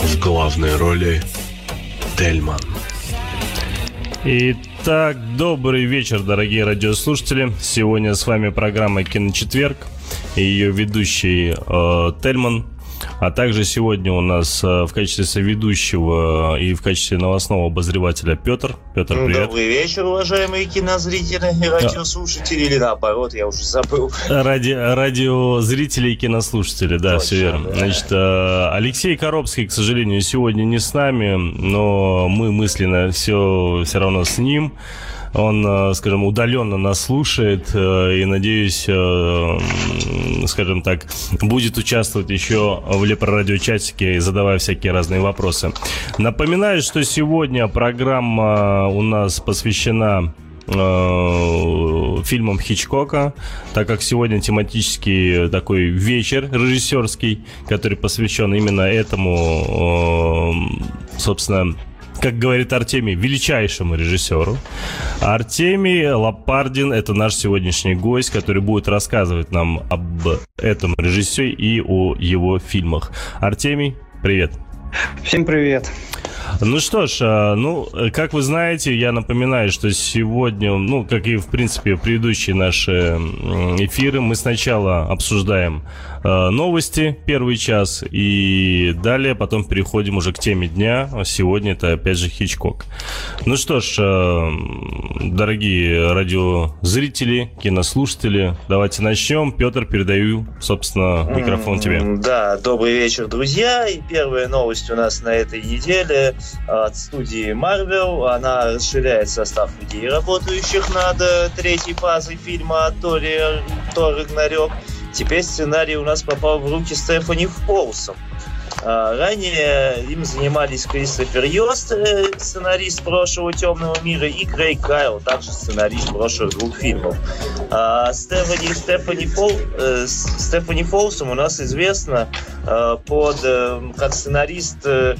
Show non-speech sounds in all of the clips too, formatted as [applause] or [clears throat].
В главной роли Тельман. Итак, добрый вечер, дорогие радиослушатели. Сегодня с вами программа «Киночетверг» и ее ведущий э, Тельман. А также сегодня у нас э, в качестве соведущего и в качестве новостного обозревателя Петр. Петр, Ну, привет. Добрый вечер, уважаемые кинозрители и радиослушатели, или наоборот, я уже забыл. Ради, радиозрители и кинослушатели, да, Точно, все верно. да. Значит, э, Алексей Коробский, к сожалению, сегодня не с нами, но мы мысленно все, все равно с ним. Он, э, скажем, удаленно нас слушает э, и, надеюсь, э, скажем так, будет участвовать еще в Лепрорадиочатике, задавая всякие разные вопросы. Напоминаю, что сегодня программа у нас посвящена фильмом Хичкока, так как сегодня тематический такой вечер режиссерский, который посвящен именно этому, собственно, как говорит Артемий, величайшему режиссеру. Артемий Лапардин – это наш сегодняшний гость, который будет рассказывать нам об этом режиссере и о его фильмах. Артемий, привет. Всем привет. Ну что ж, а, ну, э, как вы знаете, я напоминаю, что сегодня, ну, как и, в принципе, предыдущие наши эфиры, мы сначала обсуждаем э, новости первый час, и далее потом переходим уже к теме дня. А Сегодня это, опять же, Хичкок. Ну что ж, э, дорогие радиозрители, кинослушатели, давайте начнем. Петр, передаю, собственно, микрофон тебе. Да, добрый вечер, друзья. И первая новость у нас на этой неделе от студии Marvel. Она расширяет состав людей, работающих над э, третьей фазой фильма Тор Рагнарёк. Теперь сценарий у нас попал в руки Стефани Фолсом. А, Ранее им занимались Кристофер Йост, э, сценарист прошлого «Темного мира», и Крейг Кайл, также сценарист прошлых двух фильмов. А Стефани, Стефани, Фол, э, Стефани Фолсом у нас известна э, под, э, как сценарист э,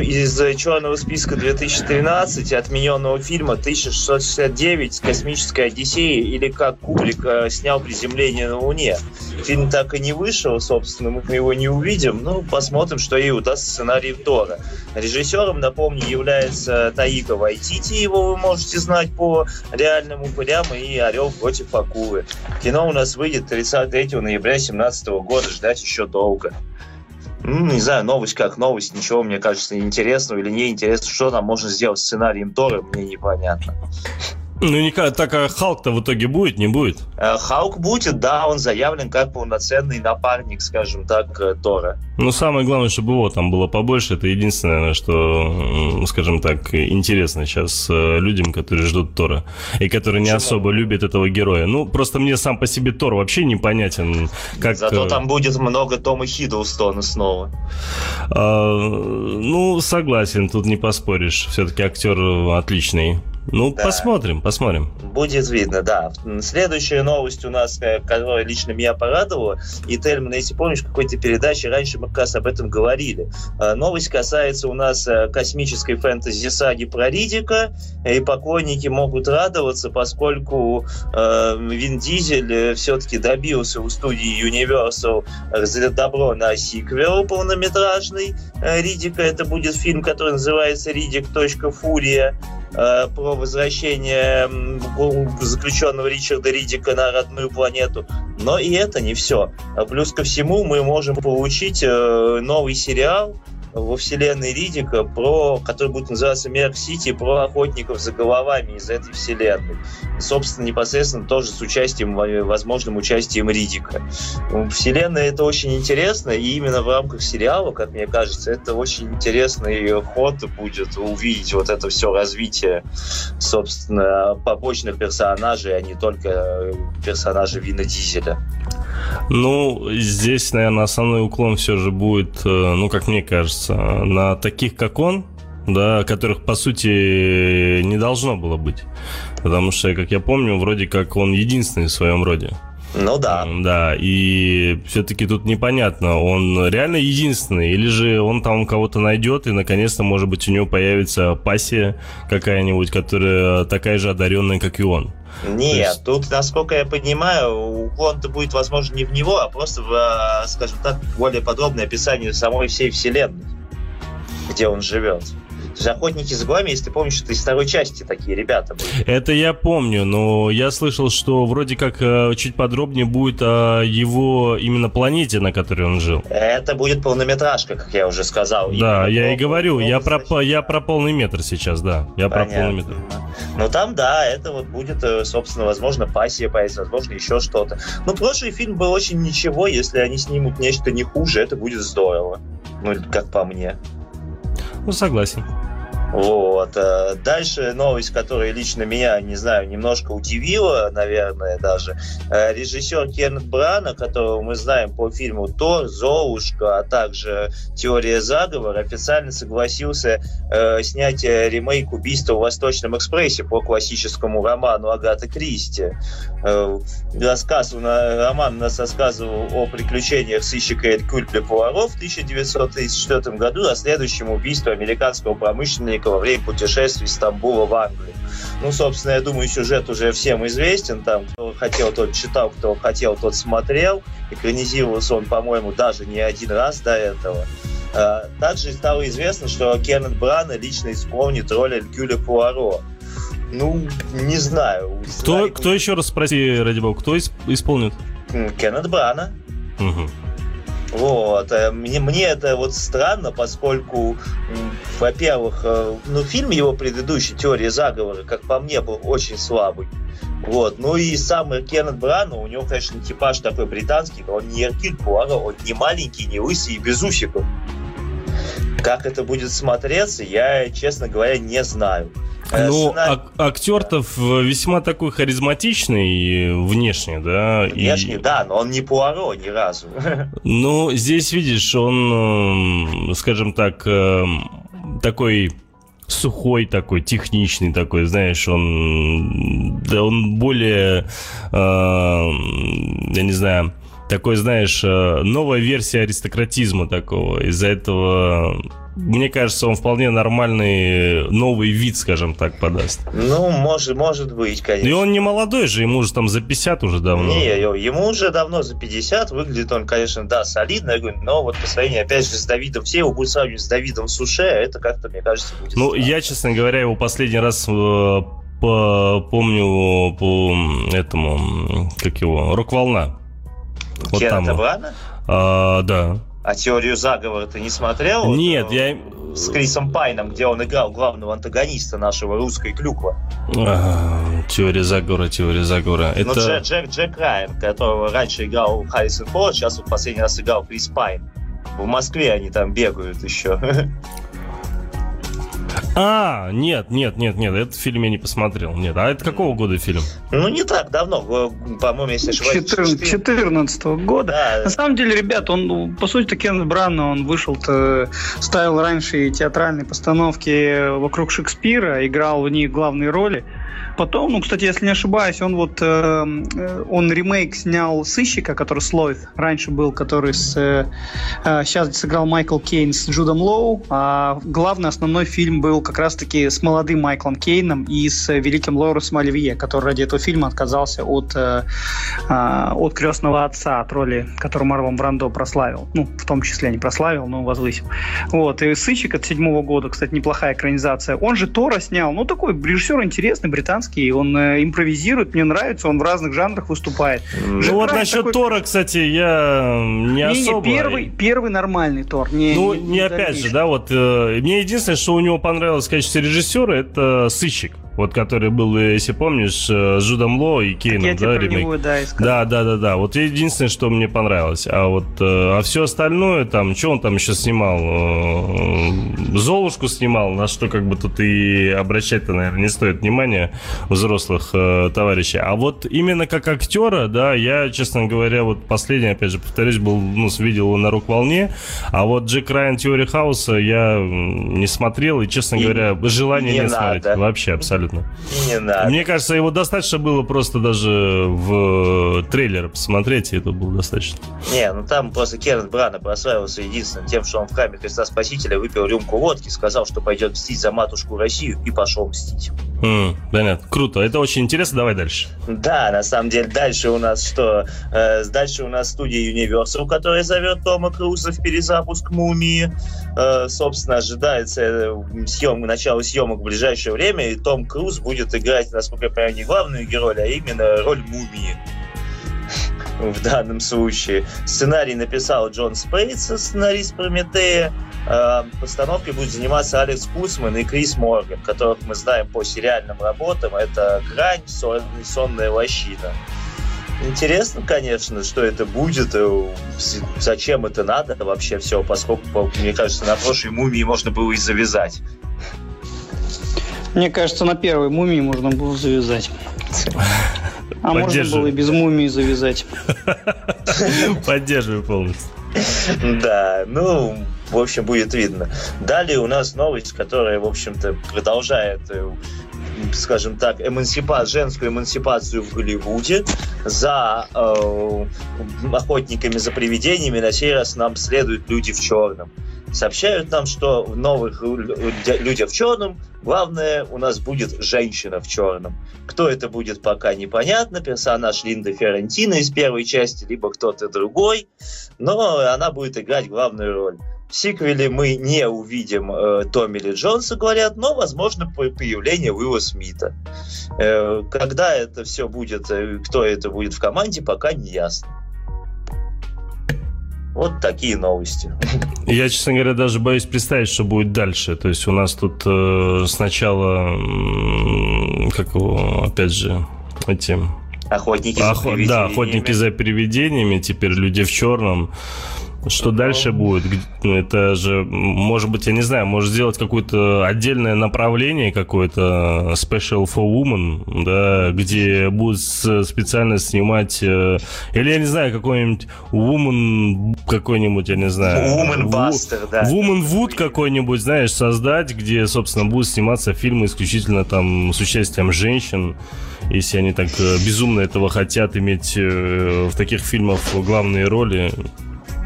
из э, «Черного списка 2013» и отмененного фильма 1669 «Космическая Одиссея» или как Кубрик э, снял «Приземление на Луне». Фильм так и не вышел, собственно, мы его не увидим. Ну, посмотрим, что ей удастся сценарий Тора. Режиссером, напомню, является Таика Вайтити, его вы можете знать по реальному упырям и «Орел против акулы». Кино у нас выйдет 33 ноября 2017 года, ждать еще долго. Ну, не знаю, новость как новость, ничего, мне кажется, интересного или неинтересного. Что там можно сделать с сценарием Тора, мне непонятно. Ну, никак, так а Халк-то в итоге будет, не будет? Э, Халк будет, да, он заявлен как полноценный напарник, скажем так, э, Тора. Ну, самое главное, чтобы его там было побольше. Это единственное, наверное, что, скажем так, интересно сейчас э, людям, которые ждут Тора. И которые не Почему? особо любят этого героя. Ну, просто мне сам по себе Тор вообще непонятен. Как, Зато там будет много Тома Хиддлстона снова. э, ну, согласен, тут не поспоришь. Все-таки актер отличный. Ну, Да. посмотрим, посмотрим. Будет видно, да. Следующая новость у нас, э, которая лично меня порадовала, и Тельман, если помнишь, в какой-то передаче раньше мы как раз об этом говорили. Э, Новость касается у нас э, космической фэнтези-саги про Ридика, и поклонники могут радоваться, поскольку э, Вин Дизель все-таки добился у студии Universal добро на сиквел полнометражный Ридика. Это будет фильм, который называется «Ридик. Фурия» э, про возвращение заключенного Ричарда Ридика на родную планету. Но и это не все. Плюс ко всему мы можем получить э, новый сериал во вселенной Ридика, про, который будет называться Мерк Сити, про охотников за головами из этой вселенной. Собственно, непосредственно тоже с участием, возможным участием Ридика. Вселенная это очень интересно, и именно в рамках сериала, как мне кажется, это очень интересный ход будет увидеть вот это все развитие, собственно, побочных персонажей, а не только персонажей Вина Дизеля. Ну, здесь, наверное, основной уклон все же будет, э, ну, как мне кажется, на таких, как он, да, которых, по сути, не должно было быть. Потому что, как я помню, вроде как он единственный в своем роде. Ну да. Да, и все-таки тут непонятно, он реально единственный, или же он там кого-то найдет, и наконец-то, может быть, у него появится пассия какая-нибудь, которая такая же одаренная, как и он. Нет, есть... тут, насколько я понимаю, уклон-то будет, возможно, не в него, а просто в, а, скажем так, более подробное описание самой всей вселенной, где он живет. Охотники за головами, если ты помнишь, это из второй части такие ребята были. Это я помню, но я слышал, что вроде как э, чуть подробнее будет о его именно планете, на которой он жил. Это будет полнометражка, как я уже сказал. Да, я и говорю, я про, я про полный метр сейчас, да. Я Понятно. про полный метр. Ну там, да, это вот будет, э, собственно, возможно, пассия появится, возможно, еще что-то. Ну, прошлый фильм был очень ничего, если они снимут нечто не хуже, это будет здорово. Ну, как по мне. Ну, согласен. Вот. Э, дальше новость, которая лично меня, не знаю, немножко удивила, наверное, даже. Э, режиссер Кеннет Брана, которого мы знаем по фильму «Тор», «Золушка», а также «Теория заговора», официально согласился э, снять ремейк «Убийства в Восточном экспрессе» по классическому роману Агаты Кристи. Э, рассказ, роман нас рассказывал о приключениях сыщика Элькюль де Пуаро в 1934 году, расследующем убийство американского промышленника во время путешествий из Стамбула в Англию. Ну, собственно, я думаю, сюжет уже всем известен. Там, кто хотел, тот читал, кто хотел, тот смотрел. Экранизировался он, по-моему, даже не один раз до этого. А, также стало известно, что Кеннет Брана лично исполнит роль Элькюля Пуаро. Ну, не знаю. Кто, кто еще раз спроси, ради бога, кто исполнит? Кеннет Брана. Угу. Вот. Э, мне, мне это вот странно, поскольку, во-первых, э, ну, фильм его предыдущий «Теория заговора», как по мне, был очень слабый. Вот. Ну и сам Кеннет Брана, у него, конечно, типаж такой британский, но он не Эркюль Пуаро, он не маленький, не лысый и без усиков. Как это будет смотреться, я, честно говоря, не знаю. Э, ну, ак- актер-то весьма такой харизматичный внешне, да. Внешне, и... да, но он не Пуаро ни разу. [laughs] Ну, здесь, видишь, он, скажем так, эм, такой сухой такой, техничный такой, знаешь, он, да, он более, э, я не знаю, такой, знаешь, э, новая версия аристократизма такого. Из-за этого, мне кажется, он вполне нормальный новый вид, скажем так, подаст. Ну, может, может быть, конечно. И он не молодой же, ему уже там за 50 уже давно. Не, ему уже давно за 50, выглядит он, конечно, да, солидно, я говорю, но вот по сравнению, опять же, с Давидом, все его будут сравнивать с Давидом Суше, а это как-то, мне кажется, будет Ну, странно. я, честно говоря, его последний раз э, по, помню по этому, как его, «Рок-волна». Вот Кеннета там. А, да. А теорию заговора ты не смотрел? Нет, вот, я... С Крисом Пайном, где он играл главного антагониста нашего русской клюква. А, теория заговора, теория заговора. Ну, Это... Джек, Джек, Джек Райан, которого раньше играл Харрисон Форд, сейчас в последний раз играл Крис Пайн. В Москве они там бегают еще. [laughs] А, нет, нет, нет, нет, этот фильм я не посмотрел. Нет, а это какого года фильм? Ну, не так давно, по-моему, если ошибаюсь. 14 года. Да. На самом деле, ребят, он, ну, по сути, Кен Брана, он вышел, ставил раньше театральные постановки вокруг Шекспира, играл в них главные роли. Потом, ну, кстати, если не ошибаюсь, он вот э, он ремейк снял сыщика, который Слойд раньше был, который с э, сейчас э, сыграл Майкл Кейн с Джудом Лоу, а главный основной фильм был как раз-таки с молодым Майклом Кейном и с великим Лоуренсом Оливье, который ради этого фильма отказался от э, э, от крестного отца, от роли, которую Марлон Брандо прославил, ну, в том числе не прославил, но возвысил. Вот и сыщик от седьмого года, кстати, неплохая экранизация. Он же Тора снял, ну такой режиссер интересный, британский британский, он э, импровизирует, мне нравится, он в разных жанрах выступает. Ну вот насчет такой... Тора, кстати, я не, не особо... Не, первый, первый нормальный Тор. Не, ну, не, не, не опять же, да, вот, э, мне единственное, что у него понравилось в качестве режиссера, это «Сыщик». Вот который был, если помнишь, с Жудом Ло и Кейном, да, ремейк? Него, да, да, да, да, да. Вот единственное, что мне понравилось. А вот а все остальное, там, что он там еще снимал? Золушку снимал, на что как бы тут и обращать-то, наверное, не стоит внимания взрослых э, товарищей. А вот именно как актера, да, я, честно говоря, вот последний, опять же, повторюсь, был, ну, видел его на рок-волне, а вот Джек Райан Теория Хауса я не смотрел, и, честно и говоря, желания не, не смотреть. Вообще, абсолютно. И не надо. Мне кажется, его достаточно было просто даже в трейлер посмотреть, и это было достаточно. Не, ну там просто Керн Брана прославился единственным тем, что он в храме Христа Спасителя выпил рюмку водки, сказал, что пойдет мстить за матушку Россию, и пошел мстить. Mm, понятно. Круто. Это очень интересно. Давай дальше. Да, на самом деле, дальше у нас что? Э, дальше у нас студия Universal, которая зовет Тома Круза в перезапуск «Мумии». Э, собственно, ожидается э, съем, начало съемок в ближайшее время, и Том Круз будет играть, насколько я понимаю, не главную герой, а именно роль мумии в данном случае. Сценарий написал Джон Спейтс, сценарист Прометея. Э, постановкой будет заниматься Алекс Кусман и Крис Морган, которых мы знаем по сериальным работам. Это «Грань», «Сонная лощина». Интересно, конечно, что это будет, э, зачем это надо вообще все, поскольку, мне кажется, на прошлой мумии можно было и завязать. Мне кажется, на первой мумии можно было завязать. А можно было и без мумии завязать. Поддерживаю полностью. Да, ну, в общем, будет видно. Далее у нас новость, которая, в общем-то, продолжает э, скажем так, эмансипа... женскую эмансипацию в Голливуде. За э, охотниками за привидениями на сей раз нам следуют люди в черном. Сообщают нам, что в новых людях в черном главное у нас будет женщина в черном. Кто это будет, пока непонятно. Персонаж Линды Феррентино из первой части, либо кто-то другой. Но она будет играть главную роль. В сиквеле мы не увидим э, Томми Ли Джонса, говорят, но, возможно, появление Уилла Смита. Э, когда это все будет, э, кто это будет в команде, пока не ясно. Вот такие новости. Я, честно говоря, даже боюсь представить, что будет дальше. То есть у нас тут э, сначала, как его, опять же, эти... Охотники Охот... за привидениями. Да, охотники за привидениями, теперь люди в черном. Что дальше будет? Ну, это же, может быть, я не знаю, может сделать какое-то отдельное направление, какое-то special for woman, да, где будут специально снимать, э, или я не знаю, какой-нибудь woman, какой-нибудь, я не знаю. Woman Buster, да. Woman Wood какой-нибудь, знаешь, создать, где, собственно, будут сниматься фильмы исключительно там с участием женщин если они так э, безумно этого хотят иметь э, в таких фильмах главные роли,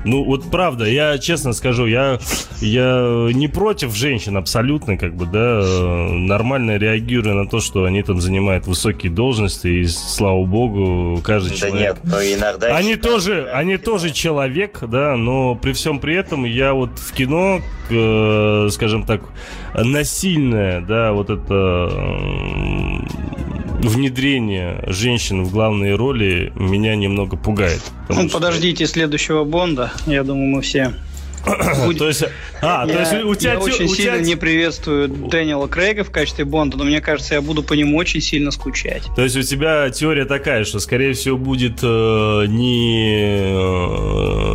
ну, вот правда, я честно скажу, я, я не против женщин абсолютно, как бы, да, нормально реагирую на то, что они там занимают высокие должности, и слава богу, каждый да человек... Да нет, но иногда... Они тоже, да, они тоже человек, да, но при всем при этом я вот в кино, э, скажем так, насильное, да, вот это внедрение женщин в главные роли меня немного пугает. Ну, что... подождите следующего Бонда. Я думаю, мы все то есть, а, я, то есть у тебя... Я очень у сильно не приветствую Дэниела Крейга в качестве Бонда, но мне кажется, я буду по нему очень сильно скучать. То есть у тебя теория такая, что, скорее всего, будет э, не...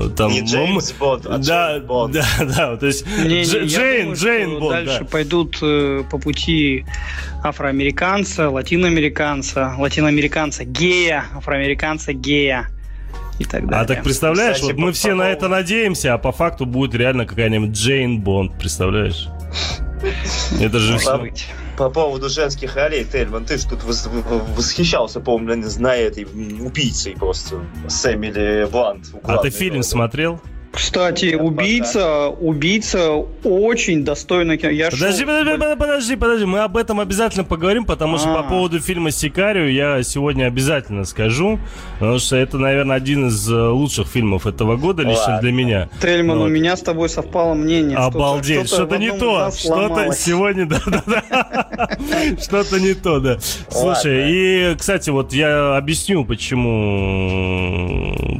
Э, там, не Джеймс Бонд, а да, Джейн Бонд. [laughs] Да, да, то есть не, не, Джейн, думаю, Джейн Бонд, Дальше да. пойдут э, по пути афроамериканца, латиноамериканца, латиноамериканца гея, афроамериканца гея и так далее. А так представляешь, Кстати, вот мы все на это надеемся, а по факту будет реально какая-нибудь Джейн Бонд, представляешь? Это же все. По поводу женских ролей, Тельман, ты же тут восхищался, по-моему, зная этой убийцей просто, с Эмили Блант. А ты фильм смотрел? Кстати, убийца, убийца очень достойно кино. Я подожди, шел... подожди, подожди, подожди, мы об этом обязательно поговорим, потому что А-а-а. по поводу фильма Сикарио я сегодня обязательно скажу, потому что это, наверное, один из э, лучших фильмов этого года лично Ладно. для меня. Трельман, вот. у меня с тобой совпало мнение. Обалдеть, что-то, что-то не то, что-то сегодня, да, да, да, [laughs] что-то не то, да. Слушай, и, кстати, вот я объясню, почему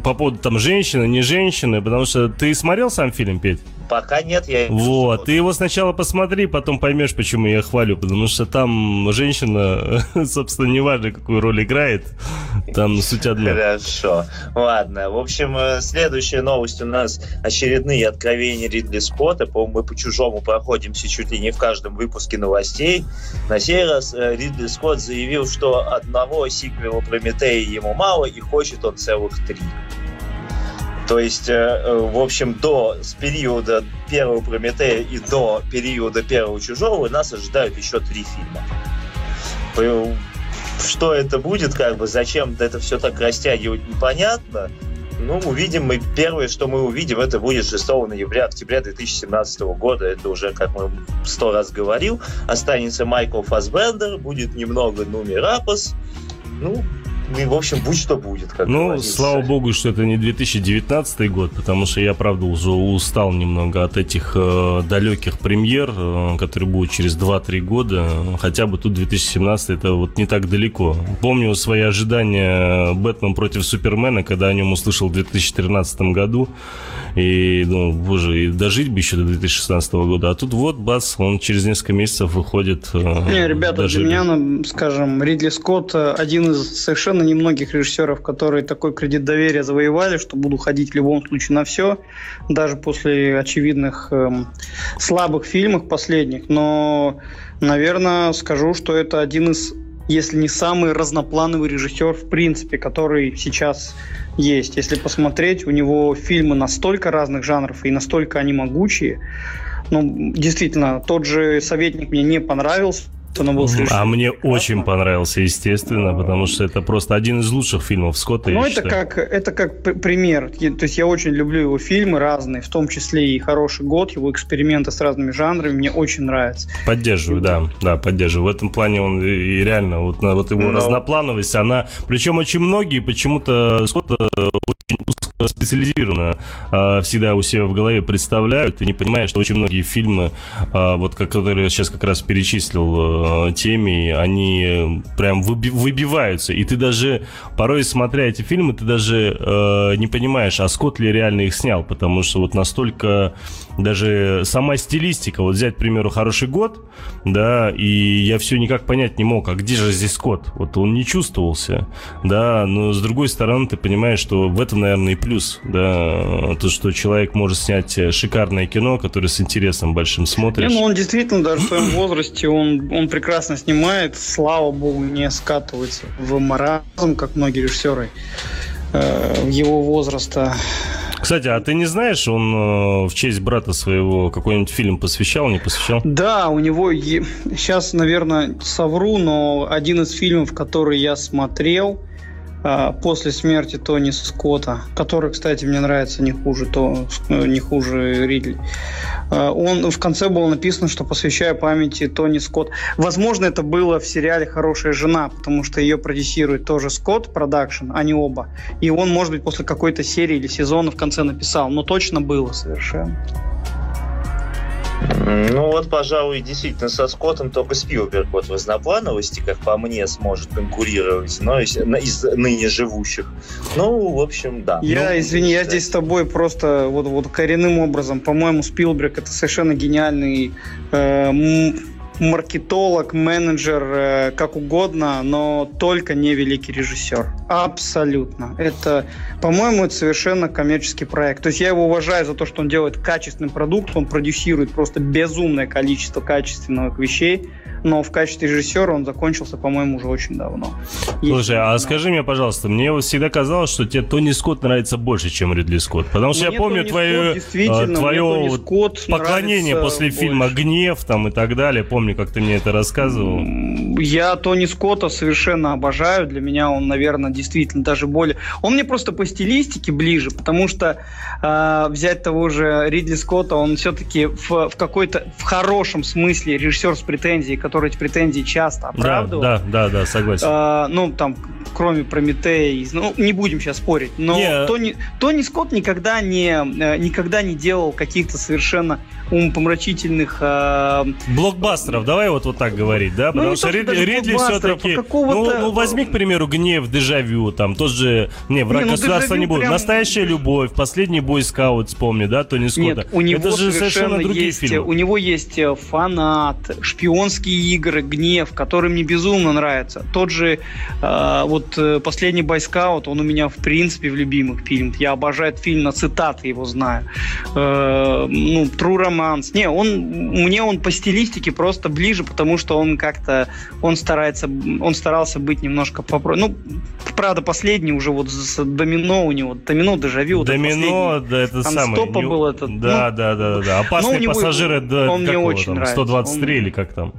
по поводу там женщины, не женщины, потому что ты смотрел сам фильм, Петь? Пока нет, я... Вот, ты его сначала посмотри, потом поймешь, почему я хвалю, потому что там женщина, [laughs] собственно, неважно, какую роль играет, там суть одна. Хорошо, ладно. В общем, э, следующая новость у нас очередные откровения Ридли Скотта. По-моему, мы по-чужому проходимся чуть ли не в каждом выпуске новостей. На сей раз э, Ридли Скотт заявил, что одного сиквела Прометея ему мало, и хочет он целых три. То есть, э, э, в общем, до с периода первого Прометея и до периода первого Чужого нас ожидают еще три фильма. Что это будет, как бы, зачем это все так растягивать, непонятно. Ну, увидим мы. Первое, что мы увидим, это будет 6 ноября, октября 2017 года. Это уже, как мы сто раз говорил. Останется Майкл Фасбендер, будет немного Нуми Рапос. Ну, и, в общем, будь что будет. Как ну, говорится. слава богу, что это не 2019 год, потому что я, правда, уже устал немного от этих э, далеких премьер, э, которые будут через 2-3 года. Хотя бы тут 2017 это вот не так далеко. Помню свои ожидания Бэтмен против Супермена, когда о нем услышал в 2013 году. И, ну, боже, и дожить бы еще до 2016 года. А тут вот, бац, он через несколько месяцев выходит. Э, не, ребята, для меня, ну, скажем, Ридли Скотт один из совершенно немногих режиссеров, которые такой кредит доверия завоевали, что буду ходить в любом случае на все, даже после очевидных эм, слабых фильмов последних. Но, наверное, скажу, что это один из если не самый разноплановый режиссер в принципе, который сейчас есть. Если посмотреть, у него фильмы настолько разных жанров и настолько они могучие. Ну, действительно, тот же «Советник» мне не понравился, слишком... А мне очень понравился, естественно, потому что это просто один из лучших фильмов Скотта. Ну, это как, это как пример. То есть я очень люблю его фильмы разные, в том числе и «Хороший год», его эксперименты с разными жанрами, мне очень нравится. Поддерживаю, да, да, поддерживаю. В этом плане он и реально, вот, вот его Но... разноплановость, она... Причем очень многие почему-то Скотта очень специализированно э, всегда у себя в голове представляют и не понимают, что очень многие фильмы, э, вот которые я сейчас как раз перечислил э, теми, они прям выби- выбиваются. И ты даже, порой смотря эти фильмы, ты даже э, не понимаешь, а Скотт ли реально их снял, потому что вот настолько даже сама стилистика, вот взять, к примеру, «Хороший год», да, и я все никак понять не мог, а где же здесь Скотт? Вот он не чувствовался, да, но с другой стороны ты понимаешь, что в этом, наверное, и плюс, да, то, что человек может снять шикарное кино, которое с интересом большим смотришь. Не, ну он действительно даже в своем возрасте, он, он прекрасно снимает, слава богу, не скатывается в маразм, как многие режиссеры э, его возраста. Кстати, а ты не знаешь, он э, в честь брата своего какой-нибудь фильм посвящал, не посвящал? Да, у него е... сейчас, наверное, совру, но один из фильмов, который я смотрел, после смерти Тони Скотта, который, кстати, мне нравится не хуже, то, э, не хуже Ридли. А, он в конце было написано, что посвящаю памяти Тони Скотт. Возможно, это было в сериале «Хорошая жена», потому что ее продюсирует тоже Scott Production, они оба. И он, может быть, после какой-то серии или сезона в конце написал, но точно было совершенно. Ну вот, пожалуй, действительно со Скоттом только Спилберг вот в разноплановости, как по мне, сможет конкурировать, но из, из ныне живущих. Ну, в общем, да. Я, ну, извини, я здесь с тобой просто вот, вот коренным образом, по-моему, Спилберг это совершенно гениальный э, маркетолог, менеджер, э, как угодно, но только не великий режиссер. Абсолютно. Это, по-моему, это совершенно коммерческий проект. То есть я его уважаю за то, что он делает качественный продукт, он продюсирует просто безумное количество качественных вещей, но в качестве режиссера он закончился, по-моему, уже очень давно. Слушай, а скажи мне, пожалуйста, мне вот всегда казалось, что тебе Тони Скотт нравится больше, чем Ридли Скотт, потому что мне я помню Тони твое, Скотт, твое вот поклонение после больше. фильма «Гнев» там и так далее, помню, как ты мне это рассказывал. Я Тони Скотта совершенно обожаю, для меня он, наверное, действительно даже более... Он мне просто по стилистике ближе, потому что э, взять того же Ридли Скотта, он все-таки в, в какой-то, в хорошем смысле режиссер с претензией, который эти претензии часто оправдывал. Да, да, да, да согласен. А, ну, там, кроме Прометея, ну, не будем сейчас спорить, но не. Тони, Тони Скотт никогда не, э, никогда не делал каких-то совершенно умопомрачительных... Э... Блокбастеров, давай вот, вот так говорить, да? Ну, Потому ну, что Рид, Ридли все-таки... Ну, ну, возьми, к примеру, «Гнев», «Дежавю», там, тот же... Не, «Враг не, ну, государства» не будет. Прям... «Настоящая любовь», «Последний бойскаут», вспомни, да, Тони Скотта? Нет, у него Это же совершенно другие есть, фильмы. У него есть э, «Фанат», «Шпионские игры», «Гнев», который мне безумно нравится. Тот же э, вот э, «Последний бойскаут», он у меня в принципе в любимых фильмах. Я обожаю этот фильм, на цитаты его знаю. Э, ну, «True Romance». Не, он, мне он по стилистике просто ближе, потому что он как-то, он старается, он старался быть немножко попроще. Ну, правда, последний уже вот с Домино у него, Домино, Дежавю. Домино, да, это самое. Стопа был этот. Да, ну, да, да, да. Опасные ну, пассажиры, да, он мне очень там, нравится. 123 он... или как там?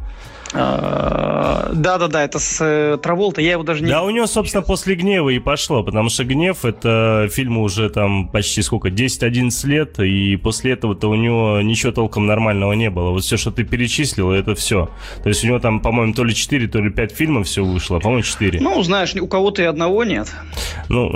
А, да-да-да, это с э, Траволта, я его даже не... Да, у него, собственно, после «Гнева» и пошло, потому что «Гнев» — это фильм уже там почти сколько, 10-11 лет, и после этого-то у него ничего толком нормального не было. Вот все, что ты перечислил, это все. То есть у него там, по-моему, то ли 4, то ли 5 фильмов все вышло, по-моему, 4. Ну, знаешь, у кого-то и одного нет. Ну,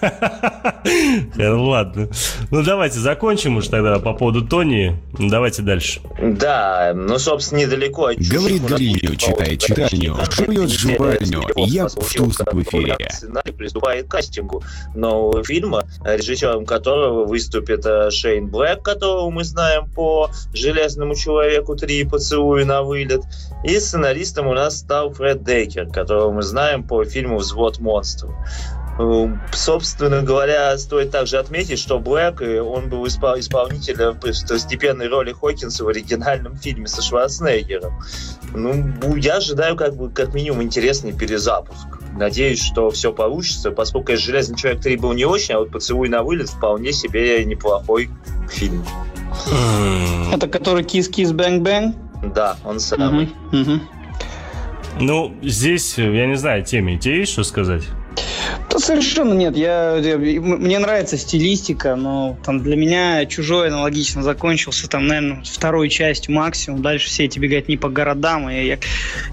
[laughs] ладно. Ну, давайте закончим уж тогда по поводу Тони. Давайте дальше. Да, ну, собственно, недалеко. Говорит Галилео читает читальню, жует жевальню, я в Туск в эфире. Сценарий приступает к кастингу нового фильма, режиссером которого выступит э, Шейн Блэк, которого мы знаем по «Железному человеку 3. Поцелуй на вылет», и сценаристом у нас стал Фред Дейкер, которого мы знаем по фильму «Взвод монстров». Эм, собственно говоря, стоит также отметить, что Блэк, э, он был исполнителем второстепенной роли Хокинса в оригинальном фильме со Шварценеггером. Ну, я ожидаю как бы как минимум интересный перезапуск. Надеюсь, что все получится, поскольку «Железный человек 3» был не очень, а вот «Поцелуй на вылет» вполне себе неплохой фильм. Это который «Kiss Kiss Bang Bang»? Да, он самый. Угу, угу. Ну, здесь, я не знаю, теме тебе есть что сказать? Да совершенно нет. Я, я, мне нравится стилистика, но там для меня чужой аналогично закончился, там, наверное, второй частью максимум. Дальше все эти бегать не по городам, и я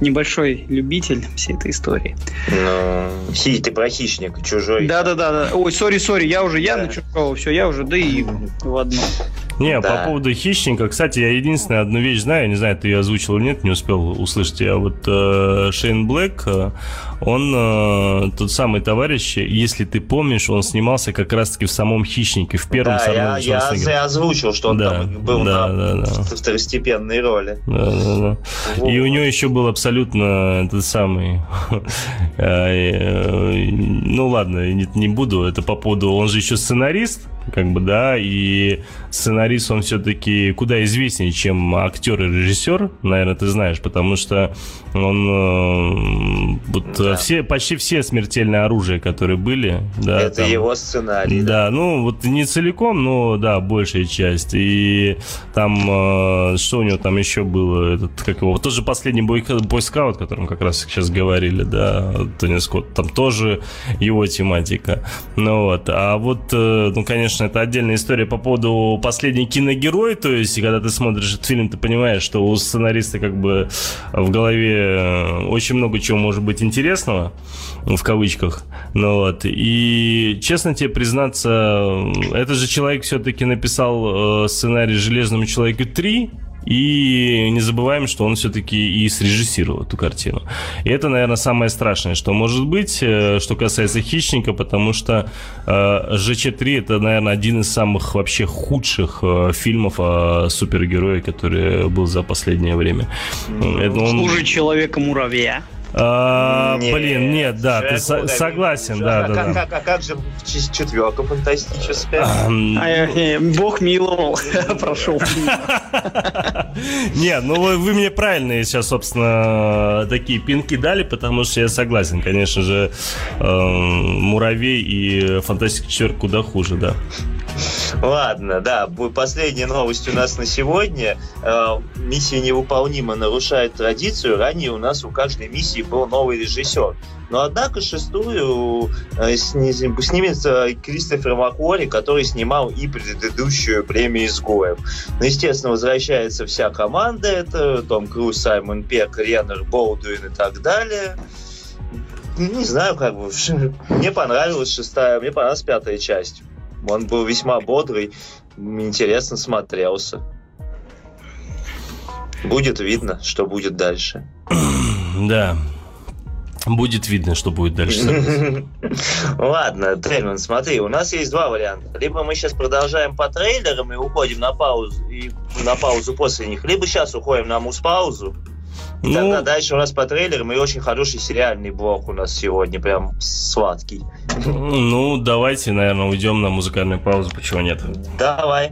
небольшой любитель всей этой истории. Ну, си, ты про хищник, чужой. Да-да-да. да. Ой, сори, сори, я уже я да. на чужого, все, я уже, да и в одно. Не, да. по поводу хищника, кстати, я единственную одну вещь знаю, не знаю, ты ее озвучил или нет, не успел услышать. Я вот э, Шейн Блэк, э, он э, тот самый товарищ, если ты помнишь, он снимался как раз-таки в самом хищнике, в первом да, я, я, я озвучил, что он да, там был да, на да, да. второстепенной роли. Да, да, да. Вот. И у него еще был абсолютно этот самый. [laughs] Э, э, ну ладно, не буду. Это по поводу. Он же еще сценарист как бы, да, и сценарист, он все-таки куда известнее, чем актер и режиссер, наверное, ты знаешь, потому что он э, вот да. все, почти все смертельные оружия, которые были, да. Это там, его сценарий. Да, да, ну, вот не целиком, но, да, большая часть, и там, э, что у него там еще было, этот, как его, тот же последний бой, бойскаут, о котором как раз сейчас говорили, да, Тони Скотт, там тоже его тематика, ну вот, а вот, э, ну, конечно, это отдельная история по поводу последний киногерой, то есть, когда ты смотришь этот фильм, ты понимаешь, что у сценариста как бы в голове э, очень много чего может быть интересного, в кавычках, ну вот, и, честно тебе признаться, этот же человек все-таки написал э, сценарий «Железному человеку 3», и не забываем, что он все-таки и срежиссировал эту картину. И это, наверное, самое страшное, что может быть, э, что касается «Хищника», потому что э, «ЖЧ-3» это, наверное, один из самых вообще худших фильмов о супергерое, который был за последнее время. Ну, это он... Хуже человека-муравья. А, нет, блин, нет, да, ты со- согласен, да, а, да, как, да. Как, а как же четверка фантастическая? А, Бог миловал, [laughs] прошел. Нет, ну вы, вы мне правильные сейчас, собственно, такие пинки дали, потому что я согласен, конечно же, э, Муравей и Фантастика четверка куда хуже, да. Ладно, да, последняя новость у нас на сегодня. Э, миссия невыполнима нарушает традицию. Ранее у нас у каждой миссии был новый режиссер. Но однако шестую э, снимет Кристофер Макуори, который снимал и предыдущую премию изгоев. Ну, естественно, возвращается вся команда. Это Том Круз, Саймон Пек, Реннер, Болдуин и так далее. не знаю, как бы, [laughs] мне понравилась шестая, мне понравилась пятая часть. Он был весьма бодрый, интересно смотрелся. Будет видно, что будет дальше. [clears throat] Да. Будет видно, что будет дальше. [laughs] Ладно, Трельман, смотри, у нас есть два варианта. Либо мы сейчас продолжаем по трейлерам и уходим на паузу, и на паузу после них, либо сейчас уходим на мус-паузу. И ну, тогда дальше у нас по трейлерам и очень хороший сериальный блок у нас сегодня, прям сладкий. Ну, давайте, наверное, уйдем на музыкальную паузу, почему нет? Давай.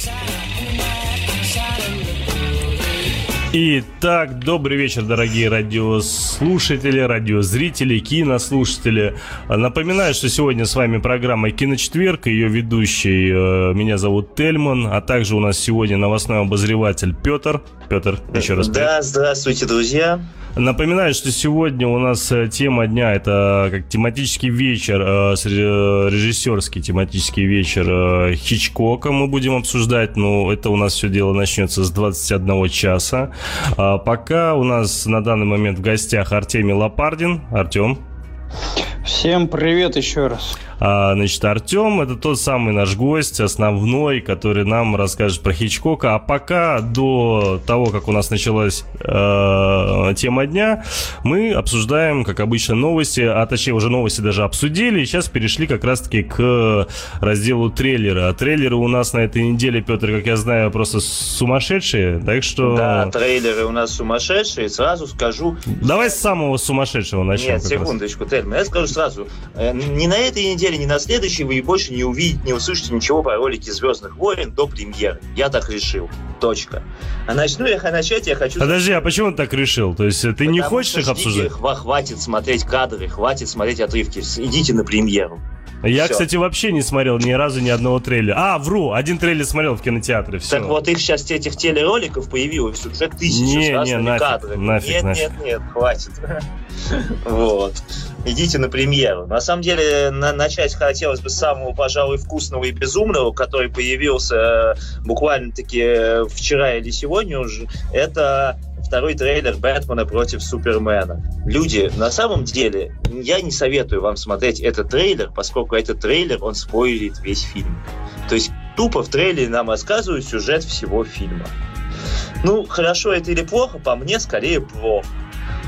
Итак, добрый вечер, дорогие радиослушатели, радиозрители, кинослушатели. Напоминаю, что сегодня с вами программа «Киночетверг», ее ведущий, э, меня зовут Тельман, а также у нас сегодня новостной обозреватель Петр. Петр, еще раз. Да, здравствуйте, друзья. Напоминаю, что сегодня у нас э, тема дня это как тематический вечер, э, э, режиссерский тематический вечер Хичкока мы будем обсуждать, но это у нас все дело начнется с 21 часа. А пока у нас на данный момент в гостях Артемий Лопардин. Артем. Всем привет еще раз. А, значит, Артем это тот самый наш гость, основной, который нам расскажет про Хичкока. А пока до того, как у нас началась э, тема дня, мы обсуждаем, как обычно, новости, а точнее уже новости даже обсудили, и сейчас перешли как раз-таки к разделу трейлера. А трейлеры у нас на этой неделе, Петр, как я знаю, просто сумасшедшие, так что... Да, трейлеры у нас сумасшедшие, сразу скажу... Давай с самого сумасшедшего начнем. Нет, секундочку, Тельма, я скажу сразу, э, не на этой неделе ни на следующей вы больше не увидите, не услышите ничего по ролике «Звездных войн» до премьеры. Я так решил. Точка. А начну я начать, я хочу... Подожди, а почему ты так решил? То есть ты Потому не хочешь их обсуждать? Хватит смотреть кадры, хватит смотреть отрывки. Идите на премьеру. Я, все. кстати, вообще не смотрел ни разу ни одного трейлера. А, вру, один трейлер смотрел в кинотеатре. Все. Так вот, их сейчас этих телероликов появилось уже тысячи не, с разными не, нафиг, кадрами. Нафиг, нет, нафиг. нет, нет, хватит. [laughs] Вот. Идите на премьеру. На самом деле, на, начать хотелось бы с самого, пожалуй, вкусного и безумного, который появился э, буквально-таки э, вчера или сегодня уже. Это второй трейлер Бэтмена против Супермена. Люди, на самом деле, я не советую вам смотреть этот трейлер, поскольку этот трейлер, он спойлерит весь фильм. То есть тупо в трейлере нам рассказывают сюжет всего фильма. Ну, хорошо это или плохо, по мне скорее плохо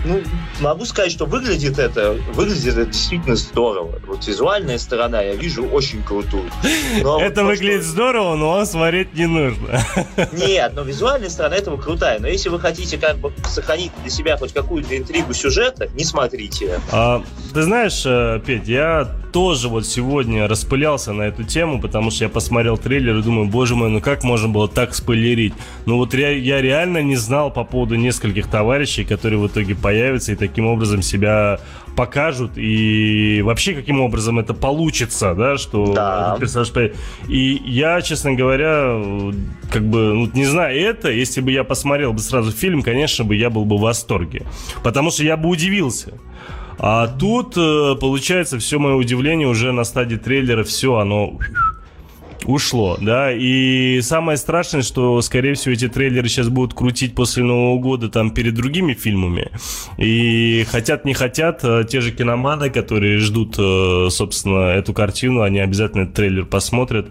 ну, могу сказать, что выглядит это, выглядит это действительно здорово. Вот визуальная сторона я вижу очень крутую. Но [laughs] это то, выглядит что... здорово, но смотреть не нужно. [laughs] Нет, но визуальная сторона этого крутая. Но если вы хотите как бы сохранить для себя хоть какую-то интригу сюжета, не смотрите. А, ты знаешь, э, Петь, я тоже вот сегодня распылялся на эту тему, потому что я посмотрел трейлер и думаю, боже мой, ну как можно было так спойлерить? Ну вот я, я реально не знал по поводу нескольких товарищей, которые в итоге появятся и таким образом себя покажут и вообще каким образом это получится, да, что да. персонаж И я, честно говоря, как бы, ну, не знаю, это, если бы я посмотрел бы сразу фильм, конечно бы я был бы в восторге. Потому что я бы удивился. А тут, э, получается, все мое удивление уже на стадии трейлера, все, оно ушло, да, и самое страшное, что, скорее всего, эти трейлеры сейчас будут крутить после Нового года там перед другими фильмами, и хотят, не хотят, э, те же киноманы, которые ждут, э, собственно, эту картину, они обязательно этот трейлер посмотрят,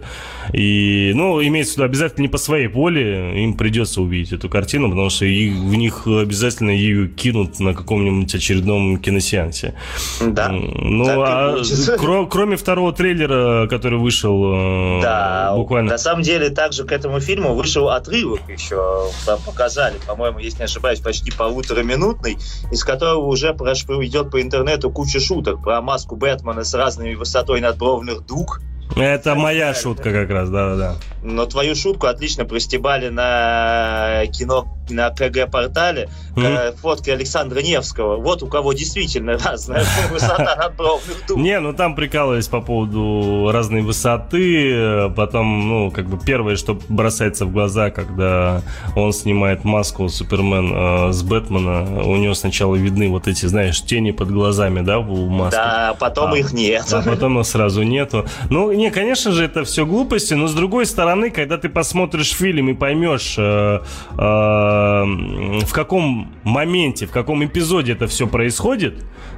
и, ну, имеется в виду, обязательно не по своей воле, им придется увидеть эту картину, потому что их, в них обязательно ее кинут на каком-нибудь очередном киносеансе. Да. Ну, а кро- кроме второго трейлера, который вышел... Э, да буквально. На самом деле, также к этому фильму вышел отрывок еще, показали, по-моему, если не ошибаюсь, почти полутораминутный, из которого уже идет по интернету куча шуток про маску Бэтмена с разными высотой надбровных дуг, это моя шутка как раз, да-да-да. Но твою шутку отлично простебали на кино на КГ-портале mm-hmm. фотки Александра Невского. Вот у кого действительно [laughs] разная высота надбровных дуг. Не, ну там прикалывались по поводу разной высоты. Потом, ну, как бы первое, что бросается в глаза, когда он снимает маску Супермен э, с Бэтмена, у него сначала видны вот эти, знаешь, тени под глазами, да, у маски. Да, потом а, их нет. А потом их [laughs] сразу нету. Ну, не, конечно же, это все глупости, но с другой стороны, когда ты посмотришь фильм и поймешь, э, э, в каком моменте, в каком эпизоде это все происходит,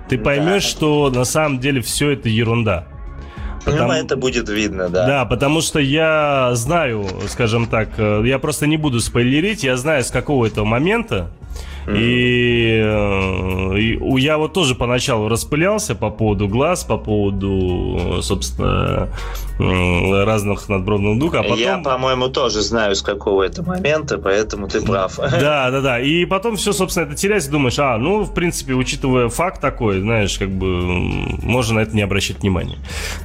ты поймешь, да. что на самом деле все это ерунда. Потому... это будет видно, да. Да, потому что я знаю, скажем так, э, я просто не буду спойлерить, я знаю, с какого этого момента И, э, и я вот тоже поначалу распылялся по поводу глаз, по поводу, собственно, разных надбровных дуг, а потом... Я, по-моему, тоже знаю, с какого это момента, поэтому ты прав. [laughs] Да, да, да. И потом все, собственно, это теряется, думаешь, а, ну, в принципе, учитывая факт такой, знаешь, как бы можно на это не обращать внимания.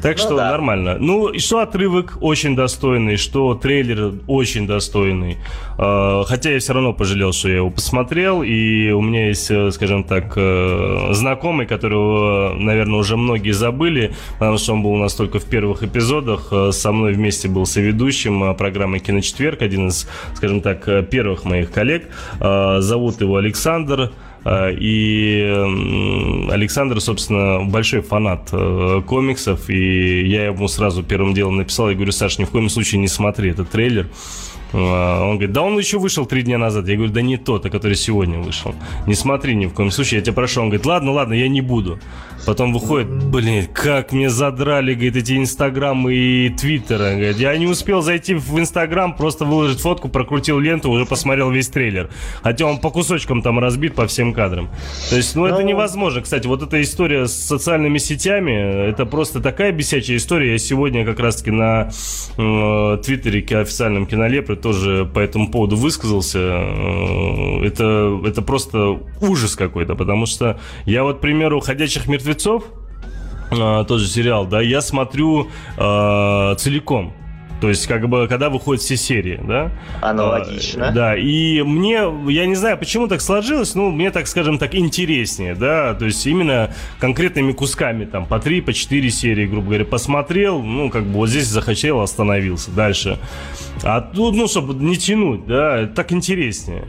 Так ну, что да. нормально. Ну, и что отрывок очень достойный, что трейлер очень достойный. Хотя я все равно пожалел, что я его посмотрел, и у меня есть, э, скажем так, э, знакомый, которого, наверное, уже многие забыли, потому что он был у нас только в первых эпизодах. Э, со мной вместе был соведущим программы «Киночетверг», один из, скажем так, первых моих коллег. Зовут его Александр. И Александр, собственно, большой фанат комиксов, и я ему сразу первым делом написал, я говорю, Саш, ни в коем случае не смотри этот трейлер, он говорит, да он еще вышел три дня назад. Я говорю, да не тот, а который сегодня вышел. Не смотри ни в коем случае, я тебя прошу. Он говорит, ладно, ладно, я не буду. Потом выходит, блин, как мне задрали, говорит, эти инстаграмы и твиттеры. Говорит, я не успел зайти в инстаграм, просто выложить фотку, прокрутил ленту, уже посмотрел весь трейлер. Хотя он по кусочкам там разбит по всем кадрам. То есть, ну, это ну, невозможно. Кстати, вот эта история с социальными сетями, это просто такая бесячая история. Я сегодня как раз-таки на э, твиттере официальном кинолепре тоже по этому поводу высказался. Э, это, это просто ужас какой-то, потому что я вот, к примеру, «Ходячих мертвецов», э, тот же сериал, да, я смотрю э, целиком. То есть, как бы, когда выходят все серии, да? Аналогично. А, да, и мне, я не знаю, почему так сложилось, но мне, так скажем так, интереснее, да? То есть, именно конкретными кусками, там, по три, по четыре серии, грубо говоря, посмотрел, ну, как бы, вот здесь захотел, остановился, дальше. А тут, ну, чтобы не тянуть, да, так интереснее.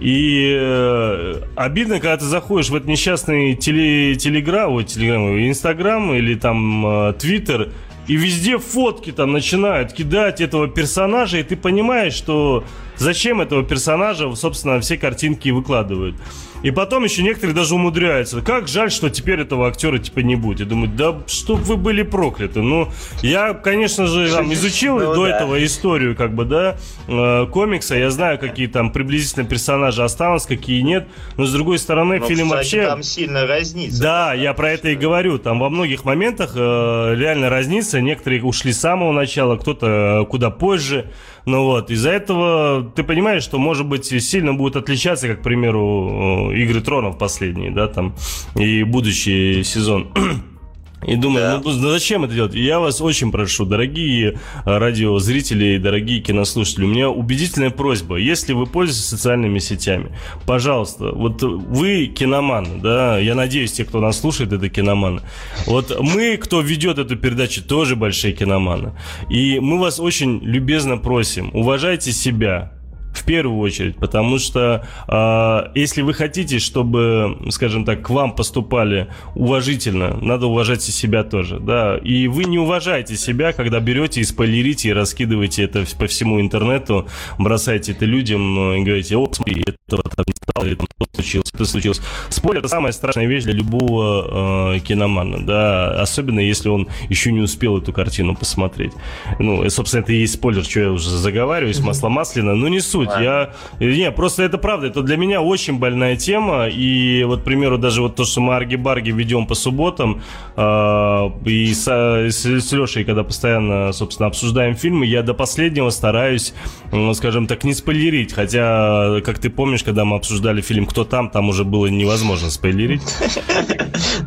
И э, обидно, когда ты заходишь в этот несчастный теле, телеграм, ой, телеграм, инстаграм или там э, твиттер, и везде фотки там начинают кидать этого персонажа, и ты понимаешь, что зачем этого персонажа, собственно, все картинки выкладывают. И потом еще некоторые даже умудряются. Как жаль, что теперь этого актера типа не будет. Я думаю, да чтоб вы были прокляты. Ну, я, конечно же, там, изучил [laughs] ну, до да. этого историю, как бы, да, э, комикса. Я знаю, какие там приблизительно персонажи останутся, какие нет. Но с другой стороны, Но, фильм кстати, вообще... там сильно разнится. Да, я про это и говорю. Там во многих моментах э, реально разнится. Некоторые ушли с самого начала, кто-то э, куда позже. Ну вот, из-за этого ты понимаешь, что, может быть, сильно будет отличаться, как, к примеру, э, Игры Тронов последние, да, там, и будущий сезон. [clears throat] И думаю, да. ну зачем это делать? Я вас очень прошу, дорогие э, радиозрители, дорогие кинослушатели, у меня убедительная просьба. Если вы пользуетесь социальными сетями, пожалуйста, вот вы киноман, да, я надеюсь, те, кто нас слушает, это киноманы. Вот мы, кто ведет эту передачу, тоже большие киноманы. И мы вас очень любезно просим, уважайте себя, в первую очередь, потому что э, если вы хотите, чтобы, скажем так, к вам поступали уважительно, надо уважать и себя тоже, да, и вы не уважаете себя, когда берете и спойлерите и раскидываете это по всему интернету, бросаете это людям и говорите, о, смотри, этого там не стало, что случилось, это случилось. Спойлер – это самая страшная вещь для любого э, киномана, да, особенно если он еще не успел эту картину посмотреть. Ну, и, собственно, это и есть спойлер, что я уже заговариваюсь, масло масляно, но не суть суть. Я, не, просто это правда, это для меня очень больная тема. И вот, к примеру, даже вот то, что мы арги-барги ведем по субботам, э, и с, с, с Лешей, когда постоянно, собственно, обсуждаем фильмы, я до последнего стараюсь, ну, скажем так, не спойлерить. Хотя, как ты помнишь, когда мы обсуждали фильм «Кто там?», там уже было невозможно спойлерить.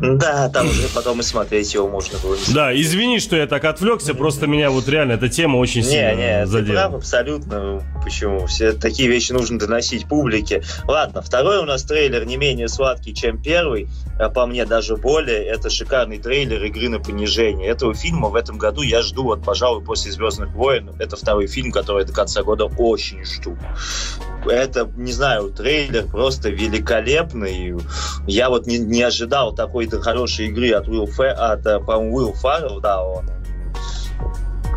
Да, там уже потом и смотреть его можно было. Да, извини, что я так отвлекся, просто меня вот реально эта тема очень сильно задела. Не, не, абсолютно. Почему? Все такие вещи нужно доносить публике. Ладно, второй у нас трейлер не менее сладкий, чем первый, а по мне даже более. Это шикарный трейлер «Игры на понижение». Этого фильма в этом году я жду, вот, пожалуй, после «Звездных войн». Это второй фильм, который до конца года очень жду. Это, не знаю, трейлер просто великолепный. Я вот не, не ожидал такой-то хорошей игры от Уилл Фэ, от, э, по-моему, Уилл Фаррелл, да, он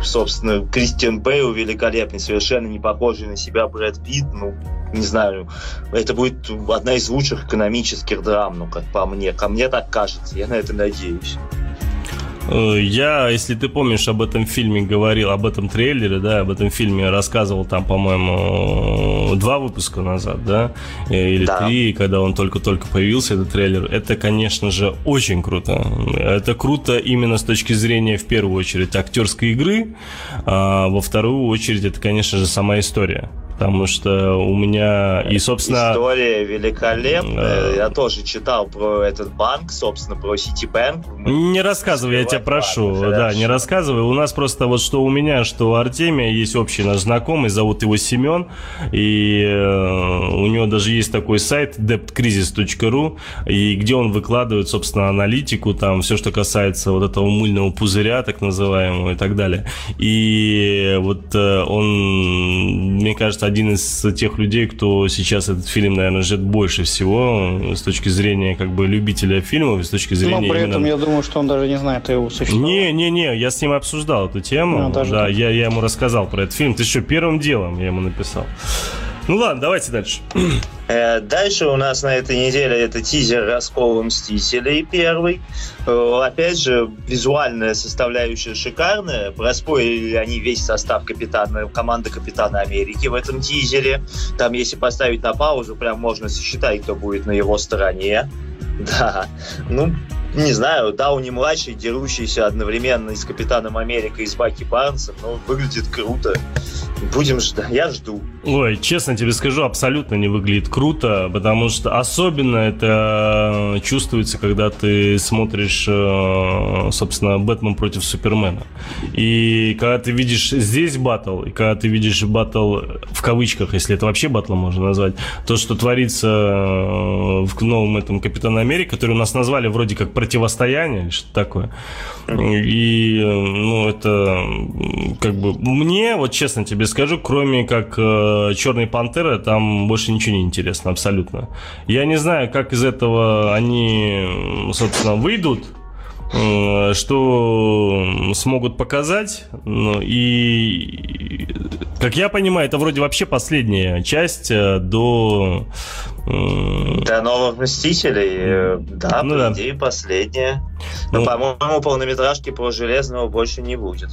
собственно, Кристиан Бейл великолепный, совершенно не похожий на себя Брэд Питт, ну, не знаю, это будет одна из лучших экономических драм, ну, как по мне, ко мне так кажется, я на это надеюсь. Э, я, если ты помнишь, об этом фильме говорил, об этом трейлере, да, об этом фильме рассказывал там, по-моему, два выпуска назад, да, э, или да. три, когда он только-только появился, этот трейлер. Это, конечно же, очень круто. Это круто именно с точки зрения, в первую очередь, актерской игры, а во вторую очередь, это, конечно же, сама история. Потому что у меня и, собственно... История великолепная. Я тоже читал про этот банк, собственно, про Citibank. Не рассказывай, я тебя прошу. Хорошо. Да, не рассказывай. У нас просто вот что у меня, что у Артемия есть общий наш знакомый, зовут его Семен. И э, у него даже есть такой сайт debtcrisis.ru, и где он выкладывает, собственно, аналитику, там все, что касается вот этого мыльного пузыря, так называемого, и так далее. И вот э, он, мне кажется, один из тех людей, кто сейчас этот фильм, наверное, ждет больше всего с точки зрения как бы любителя фильмов, с точки зрения... Но при именно... этом я думаю, что он даже не знает о его существовании. Не-не-не, я с ним обсуждал эту тему. Ну, да, я, я ему рассказал про этот фильм. Ты что, первым делом я ему написал. Ну ладно, давайте дальше. [clears throat] Э, дальше у нас на этой неделе это тизер раскола Мстителей первый. Э, опять же, визуальная составляющая шикарная. Проспорили они весь состав капитана, команды Капитана Америки в этом тизере. Там, если поставить на паузу, прям можно сосчитать, кто будет на его стороне. [laughs] Да, ну, не знаю, Дауни младший, дерущийся одновременно и с Капитаном Америка, и с Баки Барнсом, ну, выглядит круто. Будем ждать, я жду. Ой, честно тебе скажу, абсолютно не выглядит круто, потому что особенно это чувствуется, когда ты смотришь, э, собственно, Бэтмен против Супермена. И когда ты видишь здесь батл, и когда ты видишь батл в кавычках, если это вообще батл можно назвать, то, что творится э, в новом этом Капитан Америка, который у нас назвали вроде как противостояние или что-то такое. И, ну, это как бы мне, вот честно тебе скажу, кроме как э, Черной Пантеры, там больше ничего не интересно абсолютно. Я не знаю, как из этого они, собственно, выйдут, что смогут показать. Ну, и, как я понимаю, это вроде вообще последняя часть э, до до новых Мстителей, э, да, ну, по да. идее, последняя. Но, ну, по-моему, полнометражки про Железного больше не будет.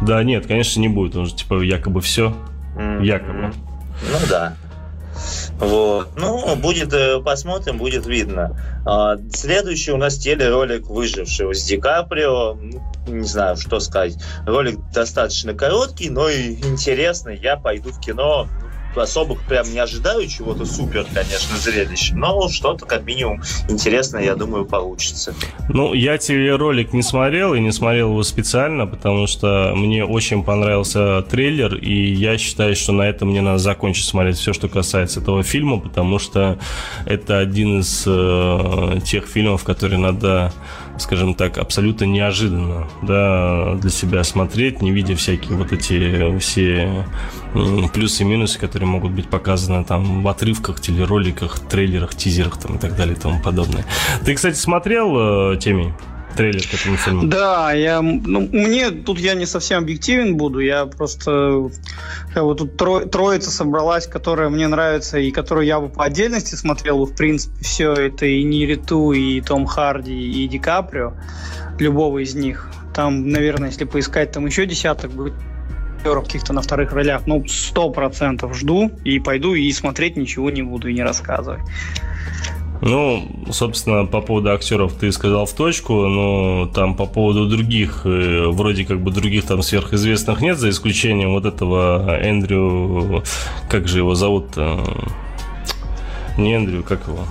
Да, нет, конечно, не будет. Он же, типа, якобы все. Mm-hmm. Якобы. Ну да. Вот. Ну, будет, э, посмотрим, будет видно. А, следующий у нас телеролик выжившего с Ди Каприо. Ну, не знаю, что сказать. Ролик достаточно короткий, но и интересный. Я пойду в кино особых прям не ожидаю чего-то супер, конечно, зрелища, но что-то как минимум интересное, я думаю, получится. Ну, я телеролик не смотрел и не смотрел его специально, потому что мне очень понравился трейлер, и я считаю, что на этом мне надо закончить смотреть все, что касается этого фильма, потому что это один из э, тех фильмов, которые надо скажем так, абсолютно неожиданно да, для себя смотреть, не видя всякие вот эти все плюсы и минусы, которые могут быть показаны там в отрывках, телероликах, трейлерах, тизерах там, и так далее и тому подобное. Ты, кстати, смотрел э, Теми? трейлер к этому фильму. Да, я, ну, мне тут я не совсем объективен буду, я просто вот тут тро, троица собралась, которая мне нравится и которую я бы по отдельности смотрел, в принципе, все это и Нириту, и Том Харди, и Ди Каприо, любого из них. Там, наверное, если поискать, там еще десяток будет каких-то на вторых ролях, ну, сто процентов жду и пойду и смотреть ничего не буду и не рассказывать. Ну, собственно, по поводу актеров ты сказал в точку, но там по поводу других, э, вроде как бы других там сверхизвестных нет, за исключением вот этого Эндрю, как же его зовут-то? Не Эндрю, как его?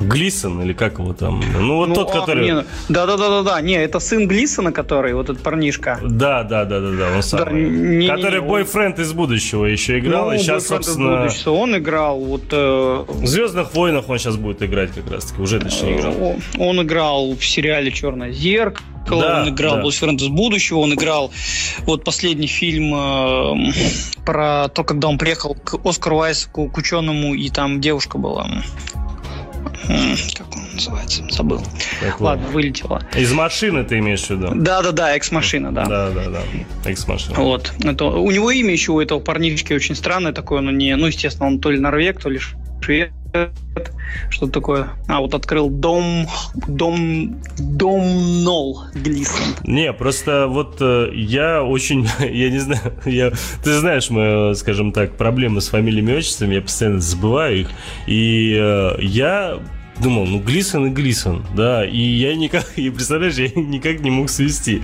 Глисон или как его там? Ну, вот ну, тот, а, который... Да-да-да-да-да. Не, это сын Глисона, который, вот этот парнишка. Да, да, да, да, да, он самый. Да, не, который не, не, бойфренд он... из будущего еще играл, ну, и сейчас, собственно... Из будущего. Он играл вот... Э... В Звездных войнах он сейчас будет играть как раз таки, уже точнее играл. Он, он играл в сериале Черное зеркало, да, он играл да. Бойфренд из будущего, он играл вот последний фильм э, про то, когда он приехал к Оскару Уайсаку, к ученому, и там девушка была. Как он называется? Забыл. Так, Ладно, вот. вылетело. Из машины ты имеешь в виду? Да-да-да, экс-машина, да. Да-да-да, экс-машина. Вот. Это, у него имя еще у этого парнишки очень странное такое, но не, ну, естественно, он то ли норвег, то ли швед, что такое? А, вот открыл дом... Дом... Дом Нол Глисон. Не, просто вот э, я очень... [laughs] Я не знаю, [laughs] я... Ты знаешь, мы, скажем так, проблемы с фамилиями и отчествами, я постоянно забываю их. И э, я думал, ну Глисон и Глисон, да, и я никак, [laughs] и представляешь, я [laughs] никак не мог свести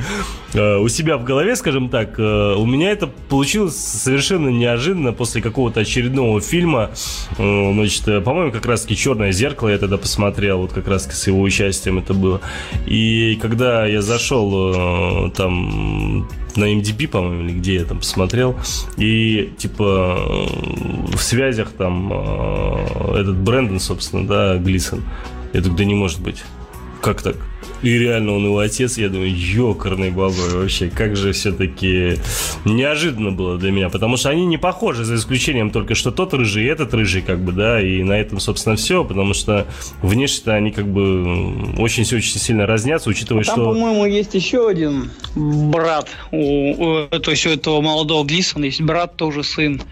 э, у себя в голове, скажем так, э, у меня это получилось совершенно неожиданно после какого-то очередного фильма, э, значит, э, по-моему, как раз-таки «Черное зеркало» я тогда посмотрел, вот как раз с его участием это было, и когда я зашел там на MDB, по-моему, или где я там посмотрел, и типа в связях там э, этот Брэндон, собственно, да, Глисон. Я думаю, да не может быть. Как так? И реально он его отец, я думаю, ёкарный бабой вообще, как же все-таки неожиданно было для меня, потому что они не похожи, за исключением только что тот рыжий и этот рыжий, как бы, да, и на этом, собственно, все, потому что внешне-то они как бы очень-очень сильно разнятся, учитывая, Там, что... по-моему, есть еще один брат, у, у, то есть у этого молодого Глисона есть брат, тоже сын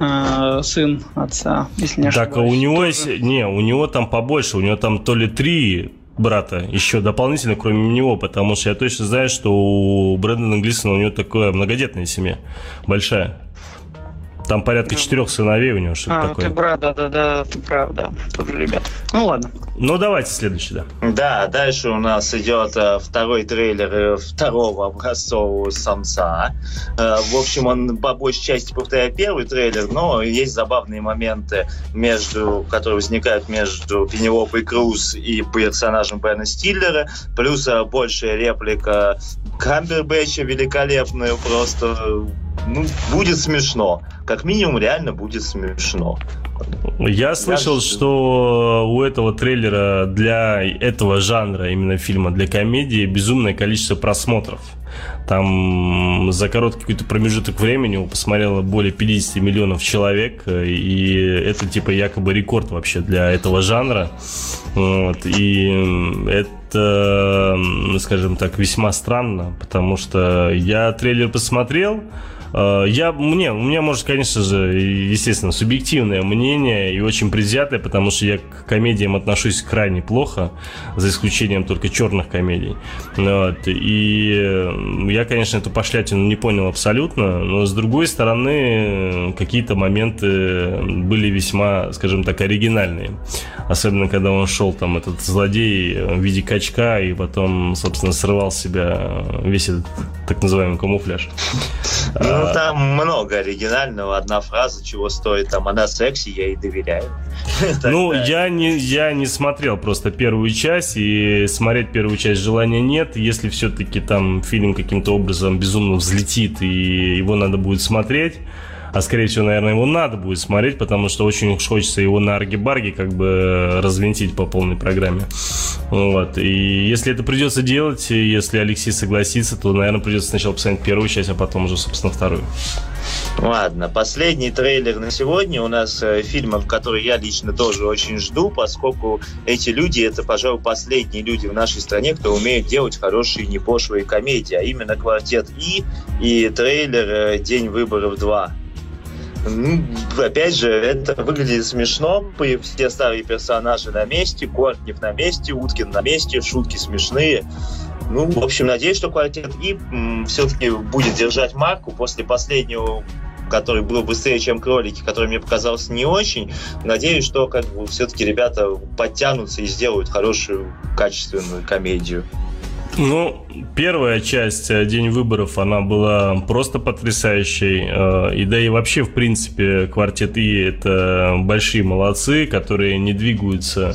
э, сын отца, если не ошибаюсь. Так, а у него тоже... есть... Не, у него там побольше, у него там то ли три брата еще дополнительно, кроме него, потому что я точно знаю, что у Брэндона Глисона у него такое многодетная семья, большая. Там порядка четырех сыновей у него, что-то а, такое. ты брат, да-да-да, ты прав, да, тоже ребят. Ну ладно. Ну давайте следующий, да. Да, дальше у нас идет э, второй трейлер э, второго образцового самца. Э, в общем, он по большей части повторяет первый трейлер, но есть забавные моменты, между, которые возникают между Пенелопой Круз и персонажем Бена Стиллера, плюс большая реплика Камбербэтча великолепная, просто ну, будет смешно. Как минимум, реально будет смешно. Я слышал, Я... что у этого трейлера для этого жанра, именно фильма для комедии, безумное количество просмотров. Там за короткий какой-то промежуток времени его посмотрело более 50 миллионов человек, и это типа якобы рекорд вообще для этого жанра. Вот, и это, скажем так, весьма странно, потому что я трейлер посмотрел, я, мне, у меня, может, конечно же, естественно, субъективное мнение и очень предвзятое, потому что я к комедиям отношусь крайне плохо, за исключением только черных комедий. Вот. И я, конечно, эту пошлятину не понял абсолютно, но с другой стороны, какие-то моменты были весьма, скажем так, оригинальные. Особенно, когда он шел, там, этот злодей в виде качка, и потом, собственно, срывал с себя весь этот так называемый камуфляж. Ну, там много оригинального. Одна фраза, чего стоит, там, она секси, я ей доверяю. [laughs] Ну, я не, я не смотрел просто первую часть, и смотреть первую часть желания нет. Если все-таки там фильм каким-то образом безумно взлетит, и его надо будет смотреть, а скорее всего, наверное, его надо будет смотреть, потому что очень уж хочется его на арги-барги как бы развинтить по полной программе. Вот. И если это придется делать, если Алексей согласится, то, наверное, придется сначала посмотреть первую часть, а потом уже, собственно, вторую. Ладно, последний трейлер на сегодня у нас э, фильмов, который я лично тоже очень жду, поскольку эти люди, это, пожалуй, последние люди в нашей стране, кто умеет делать хорошие непошлые комедии, а именно «Квартет И» и трейлер э, «День выборов 2». Ну, опять же, это выглядит смешно. Все старые персонажи на месте, Кортнев на месте, Уткин на месте, шутки смешные. Ну, в общем, надеюсь, что квартет И все-таки будет держать марку после последнего который был быстрее, чем кролики, который мне показался не очень. Надеюсь, что как бы все-таки ребята подтянутся и сделают хорошую, качественную комедию. Ну, первая часть э, День выборов, она была просто потрясающей. Э, и да и вообще, в принципе, квартет И это большие молодцы, которые не двигаются,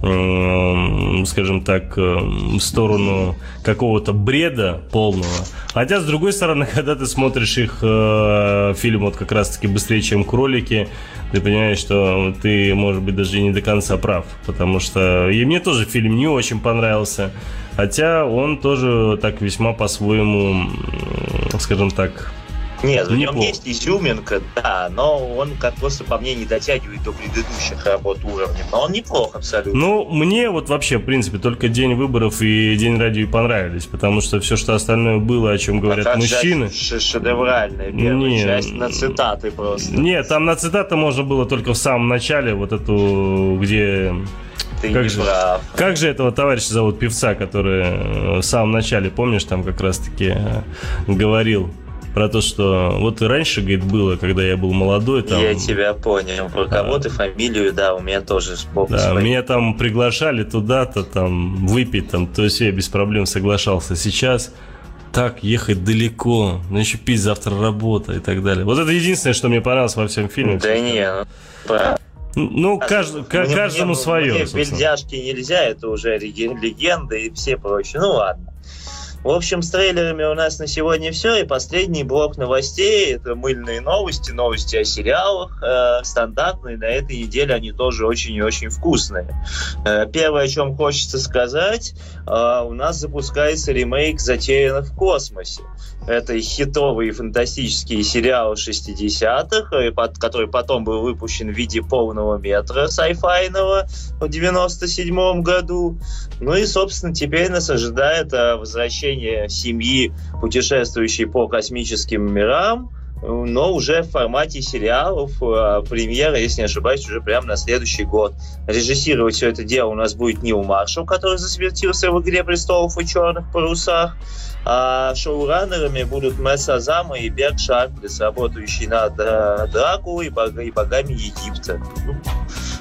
скажем так, э, в сторону какого-то бреда полного. Хотя, с другой стороны, [laughs] когда ты смотришь их фильм вот как раз-таки быстрее, чем кролики, ты понимаешь, что ты, может быть, даже не до конца прав. Потому что и мне тоже фильм не очень понравился. Хотя он тоже так весьма по-своему, скажем так, Нет, в нем есть изюминка, да, но он, как просто по мне, не дотягивает до предыдущих работ уровня. Но он неплох абсолютно. Ну, мне вот вообще, в принципе, только день выборов и день радио понравились, потому что все, что остальное было, о чем говорят а мужчины... Шедевральная первая не, часть на цитаты просто. Нет, там на цитаты можно было только в самом начале, вот эту, где ты как не же, прав. Как же этого товарища зовут, певца, который э, в самом начале, помнишь, там как раз-таки э, говорил про то, что вот раньше, говорит, было, когда я был молодой. Там... Я тебя понял. Про кого ты фамилию, да, у меня тоже вспомнил. Да, меня там приглашали туда-то, там, выпить, там, то есть я без проблем соглашался. Сейчас так ехать далеко, ну еще пить завтра работа и так далее. Вот это единственное, что мне понравилось во всем фильме. Да не, ну, ну, кажд, мне, каждому мне, свое. Мне бельдяшки нельзя, это уже легенда и все прочее. Ну ладно. В общем, с трейлерами у нас на сегодня все. И последний блок новостей – это мыльные новости, новости о сериалах. Э, стандартные. На этой неделе они тоже очень и очень вкусные. Э, первое, о чем хочется сказать, э, у нас запускается ремейк «Затерянных в космосе». Это хитовый фантастический сериал 60-х, э, который потом был выпущен в виде полного метра сайфайного в 97 году. Ну и, собственно, теперь нас ожидает э, возвращение семьи, путешествующей по космическим мирам, но уже в формате сериалов. Э, премьера, если не ошибаюсь, уже прямо на следующий год. Режиссировать все это дело у нас будет Нил Маршалл, который засвертился в «Игре престолов» и «Черных парусах». А шоураннерами будут Месса Зама и Берг Шарплес, работающие над э, Дракулой и богами Египта.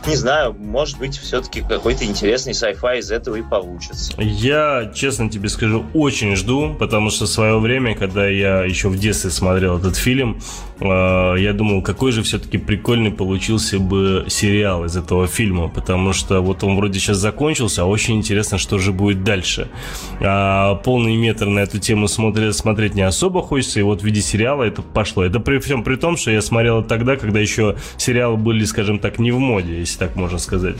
Не знаю, может быть, все-таки какой-то интересный sci-fi из этого и получится. Я, честно тебе скажу, очень жду, потому что в свое время, когда я еще в детстве смотрел этот фильм, э, я думал, какой же все-таки прикольный получился бы сериал из этого фильма, потому что вот он вроде сейчас закончился, а очень интересно, что же будет дальше. А полный метр на эту тему смотреть, смотреть не особо хочется, и вот в виде сериала это пошло. Это при всем при том, что я смотрел тогда, когда еще сериалы были, скажем так, не в моде, если так можно сказать.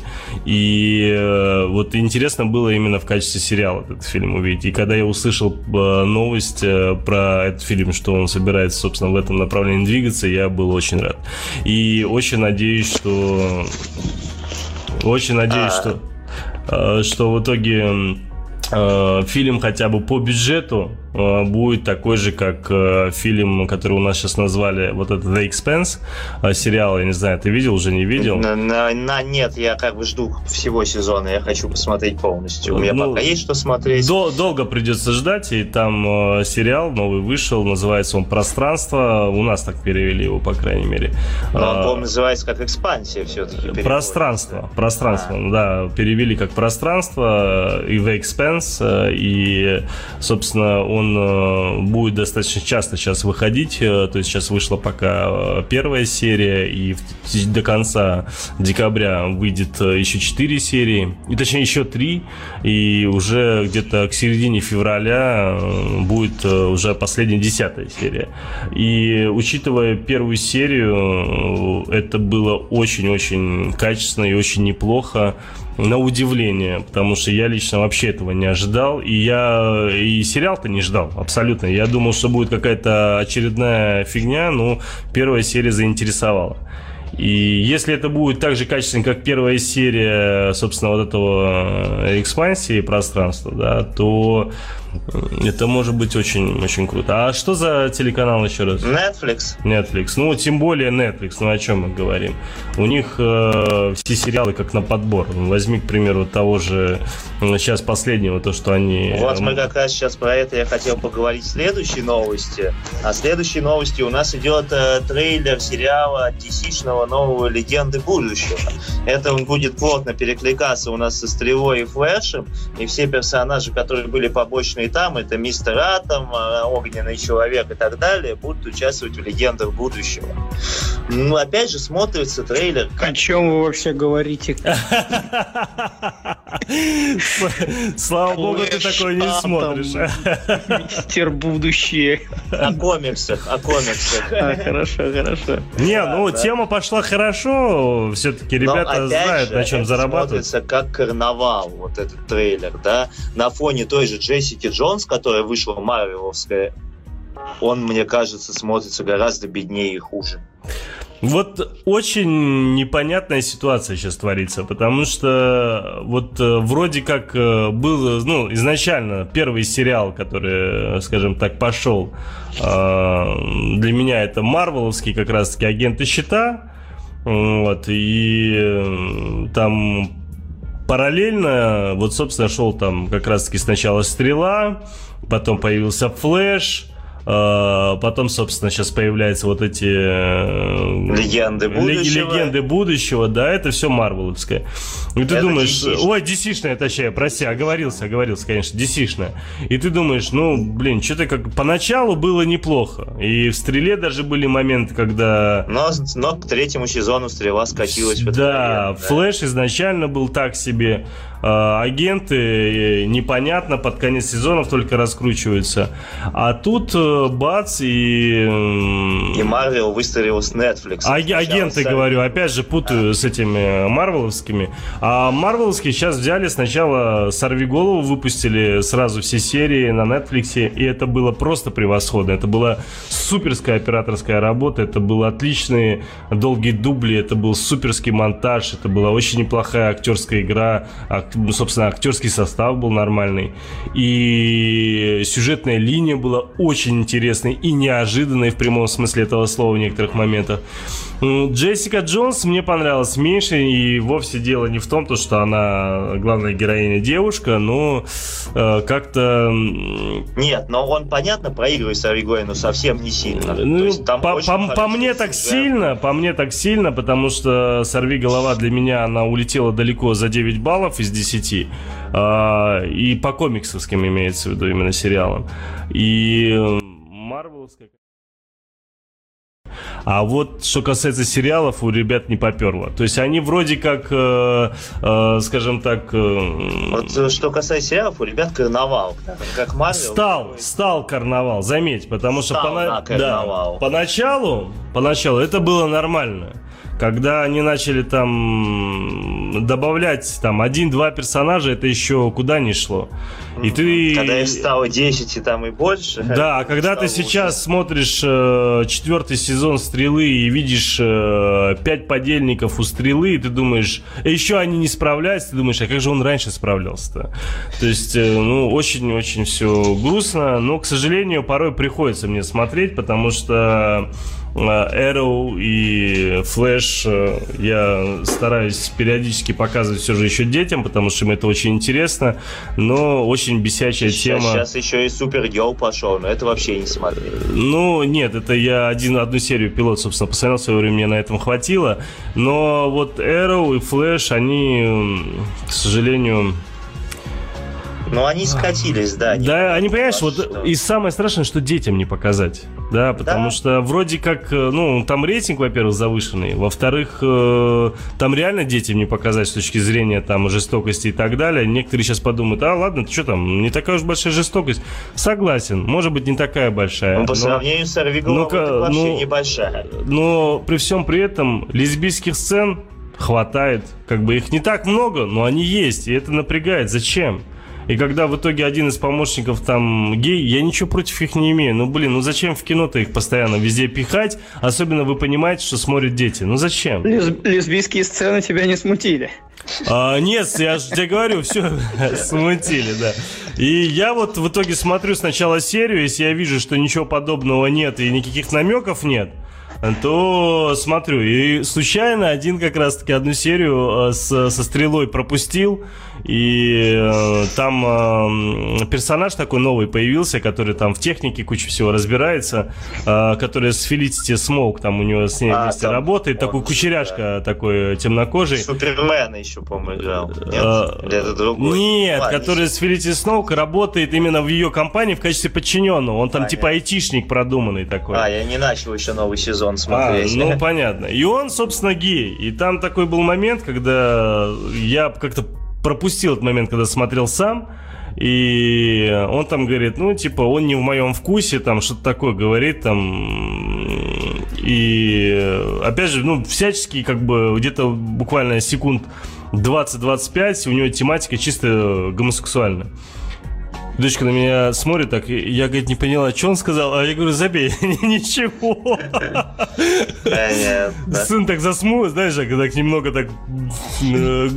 И э, вот интересно было именно в качестве сериала этот фильм увидеть. И когда я услышал э, новость э, про этот фильм, что он собирается, собственно, в этом направлении двигаться, я был очень рад. И очень надеюсь, что... Очень надеюсь, что что в итоге фильм хотя бы по бюджету будет такой же, как э, фильм, который у нас сейчас назвали, вот этот The Expense, э, сериал, я не знаю, ты видел, уже не видел? На, на, на нет, я как бы жду всего сезона, я хочу посмотреть полностью. У меня ну, пока есть что смотреть. Дол- долго придется ждать, и там э, сериал новый вышел, называется он «Пространство», у нас так перевели его, по крайней мере. Но он, а, по называется как «Экспансия» все-таки. Пространство, пространство, а. да, перевели как «Пространство» и The Expense, и, собственно, он он э, будет достаточно часто сейчас выходить. Э, то есть сейчас вышла пока э, первая серия, и до конца декабря выйдет еще 4 серии, и точнее еще 3, и уже где-то к середине февраля будет уже последняя десятая серия. И учитывая первую серию, это было очень-очень качественно и очень неплохо на удивление, потому что я лично вообще этого не ожидал, и я и сериал-то не ждал абсолютно. Я думал, что будет какая-то очередная фигня, но первая серия заинтересовала. И если это будет так же качественно, как первая серия, собственно, вот этого э, экспансии пространства, да, то это может быть очень, очень круто. А что за телеканал еще раз? Netflix. Netflix. Ну, тем более Netflix. Ну, о чем мы говорим? У них э, все сериалы как на подбор. Возьми, к примеру, того же сейчас последнего, то, что они... Вот мы как раз сейчас про это я хотел поговорить в следующей новости. А следующей новости у нас идет э, трейлер сериала DC-шного нового «Легенды будущего». Это он будет плотно перекликаться у нас со Стрелой и Флэшем, и все персонажи, которые были побочными и там, это Мистер Атом, а, Огненный Человек и так далее, будут участвовать в Легендах будущего. Ну, опять же, смотрится трейлер. О чем вы вообще говорите? [laughs] Слава богу, ты такое не смотришь. Мистер будущее. О комиксах, о комиксах. Хорошо, хорошо. Не, ну, тема пошла хорошо. Все-таки ребята знают, на чем зарабатывать. смотрится как карнавал, вот этот трейлер, да, на фоне той же Джессики Джонс, которая вышла марвеловская он, мне кажется, смотрится гораздо беднее и хуже. Вот очень непонятная ситуация сейчас творится, потому что вот э, вроде как э, был, ну, изначально первый сериал, который, скажем так, пошел, э, для меня это Марвеловский как раз-таки «Агенты щита», вот, и там параллельно, вот, собственно, шел там как раз-таки сначала «Стрела», потом появился «Флэш», потом, собственно, сейчас появляются вот эти... Э, легенды будущего. Легенды будущего, да, это все марвеловское. И ты это думаешь, DC ой, DC-шная, точнее, прости, оговорился, оговорился, конечно, DC-шная. И ты думаешь, ну, блин, что-то как... Поначалу было неплохо. И в «Стреле» даже были моменты, когда... Но, но к третьему сезону «Стрела» скатилась в Да, «Флэш» изначально был так себе. А, агенты э, непонятно, под конец сезонов только раскручиваются. А тут э, бац и... И Марвел выстрелил с Netflix. А, агенты, говорю, опять же путаю а. с этими марвеловскими. А марвеловские сейчас взяли сначала «Сорви голову», выпустили сразу все серии на Netflix, и это было просто превосходно. Это была суперская операторская работа, это был отличные долгие дубли, это был суперский монтаж, это была очень неплохая актерская игра, ну, собственно, актерский состав был нормальный. И сюжетная линия была очень интересной и неожиданной в прямом смысле этого слова в некоторых моментах. Джессика Джонс мне понравилась меньше, и вовсе дело не в том, то, что она главная героиня девушка, но э, как-то... Нет, но он, понятно, проигрывает Саригой, но совсем не сильно. Ну, по, по, по мне так сильно, по мне так сильно, потому что «Сорви голова» для меня, она улетела далеко за 9 баллов из 10. Э, и по комиксовским имеется в виду именно сериалам. И Марвеловская... А вот что касается сериалов, у ребят не поперло. То есть они вроде как, э, э, скажем так... Э, вот э, что касается сериалов, у ребят карнавал. Как Марвел. Стал, стал карнавал, заметь, потому что пона... да, поначалу, поначалу это было нормально когда они начали там добавлять там один-два персонажа, это еще куда не шло. И ты... Когда их стало 10 и там и больше. [laughs] Да, а когда ты сейчас уже. смотришь э, четвертый сезон «Стрелы» и видишь э, пять подельников у «Стрелы», и ты думаешь, еще они не справляются, ты думаешь, а как же он раньше справлялся-то? То есть, э, ну, очень-очень все грустно, но, к сожалению, порой приходится мне смотреть, потому что Arrow и Flash э, я стараюсь периодически показывать все же еще детям, потому что им это очень интересно, но очень бесячая сейчас, тема. Сейчас еще и Супергерл пошел, но это вообще не смотрели. Ну, нет, это я один, одну серию пилот, собственно, посмотрел, в свое время мне на этом хватило, но вот Arrow и Flash, они, к сожалению, ну, они скатились, да. Да, они, понимаешь, вот что... и самое страшное, что детям не показать. Да, потому да. что вроде как, э, ну, там рейтинг, во-первых, завышенный, во-вторых, э, там реально детям не показать с точки зрения там жестокости и так далее. Некоторые сейчас подумают, а ладно, ты что там, не такая уж большая жестокость. Согласен, может быть, не такая большая. Ну, по но, сравнению с Сорвиголовым, это вообще ну, небольшая. Но при всем при этом лесбийских сцен хватает. Как бы их не так много, но они есть, и это напрягает. Зачем? И когда в итоге один из помощников там гей, я ничего против их не имею. Ну, блин, ну зачем в кино-то их постоянно везде пихать? Особенно вы понимаете, что смотрят дети. Ну зачем? Лесб- лесбийские сцены тебя не смутили. А, нет, я же тебе говорю, все [laughs] смутили, да. И я вот в итоге смотрю сначала серию, если я вижу, что ничего подобного нет и никаких намеков нет, то смотрю. И случайно один как раз-таки одну серию э, с, со стрелой пропустил. И э, там э, персонаж такой новый появился, который там в технике кучу всего разбирается, э, который с Фелисити Смоук, там у него с ней а, вместе там, работает, такой кучеряшка, да. такой темнокожий. Супермена еще, по-моему, играл. Нет? А, Или это другой? Нет, Ладно, который с Фелисити Смоук работает именно в ее компании в качестве подчиненного. Он там а, типа айтишник продуманный такой. А, я не начал еще новый сезон смотреть. А, ну, [laughs] понятно. И он, собственно, гей. И там такой был момент, когда я как-то пропустил этот момент, когда смотрел сам. И он там говорит, ну, типа, он не в моем вкусе, там, что-то такое говорит, там. И, опять же, ну, всячески, как бы, где-то буквально секунд 20-25, у него тематика чисто гомосексуальная. Дочка на меня смотрит так, я, говорит, не поняла, что он сказал, а я говорю, забей, [laughs] ничего. Сын так засмул, знаешь, так немного так... Э,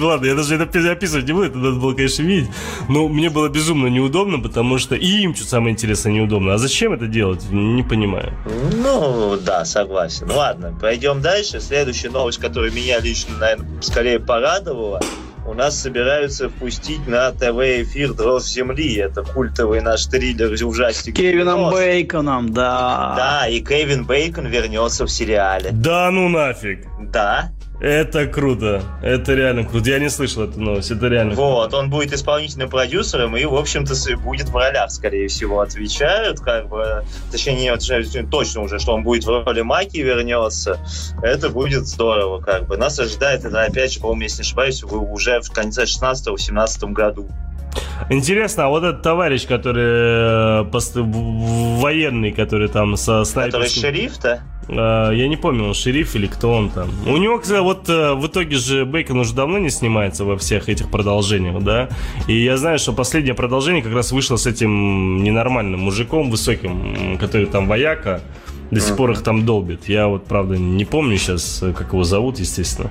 ладно, я даже это описывать не буду, это надо было, конечно, видеть. Но мне было безумно неудобно, потому что и им, что самое интересное, неудобно. А зачем это делать, не понимаю. Ну, да, согласен. Ладно, пойдем дальше. Следующая новость, которая меня лично, наверное, скорее порадовала – у нас собираются впустить на ТВ-эфир «Дрожь земли». Это культовый наш триллер ужастик. Кевином Бейконом, да. Да, и Кевин Бейкон вернется в сериале. Да ну нафиг. Да. Это круто. Это реально круто. Я не слышал эту новость. Это реально Вот, круто. он будет исполнительным продюсером и, в общем-то, будет в ролях, скорее всего, отвечают. Как бы, точнее, нет, точно уже, что он будет в роли Маки вернется. Это будет здорово, как бы. Нас ожидает это, опять же, по-моему, если не ошибаюсь, уже в конце 16-17 году. Интересно, а вот этот товарищ, который э, военный, который там со снайперским... Который шериф-то? Э, я не помню, он шериф или кто он там. У него, кстати, вот э, в итоге же Бейкон уже давно не снимается во всех этих продолжениях, да? И я знаю, что последнее продолжение как раз вышло с этим ненормальным мужиком высоким, который там вояка до сих пор их там долбит. Я вот, правда, не помню сейчас, как его зовут, естественно.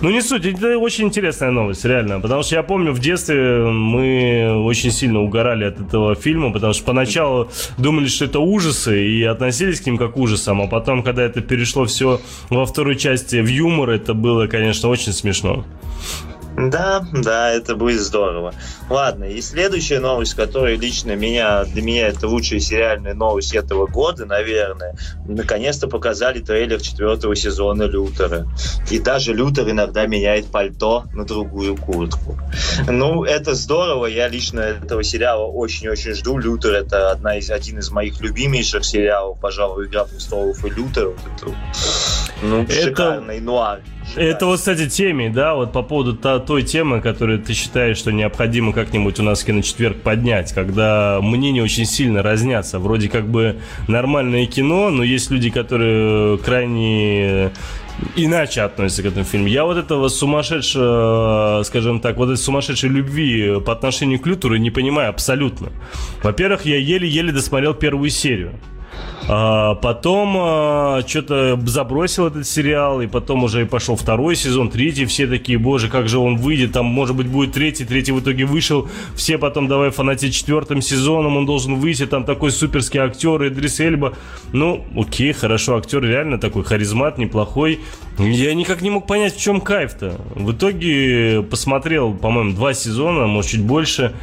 Но не суть, это очень интересная новость, реально. Потому что я помню, в детстве мы очень сильно угорали от этого фильма, потому что поначалу думали, что это ужасы, и относились к ним как к ужасам. А потом, когда это перешло все во второй части в юмор, это было, конечно, очень смешно. Да, да, это будет здорово. Ладно, и следующая новость, которая лично меня, для меня это лучшая сериальная новость этого года, наверное. Наконец-то показали трейлер четвертого сезона Лютера. И даже Лютер иногда меняет пальто на другую куртку. Ну, это здорово. Я лично этого сериала очень-очень жду. Лютер это одна из, один из моих любимейших сериалов, пожалуй, «Игра престолов» и Лютер. Это, ну, это... шикарный нуар. Это вот, кстати, теме, да, вот по поводу той темы, которую ты считаешь, что необходимо как-нибудь у нас киночетверг поднять, когда мнения очень сильно разнятся. Вроде как бы нормальное кино, но есть люди, которые крайне иначе относятся к этому фильму. Я вот этого сумасшедшего, скажем так, вот этой сумасшедшей любви по отношению к Лютеру не понимаю абсолютно. Во-первых, я еле-еле досмотрел первую серию. А, потом а, что-то забросил этот сериал, и потом уже и пошел второй сезон, третий, все такие, боже, как же он выйдет, там, может быть, будет третий, третий в итоге вышел, все потом давай фанатить четвертым сезоном, он должен выйти, там такой суперский актер, Идрис Эльба. Ну, окей, хорошо, актер реально такой харизмат, неплохой. Я никак не мог понять, в чем кайф-то. В итоге посмотрел, по-моему, два сезона, может, чуть больше.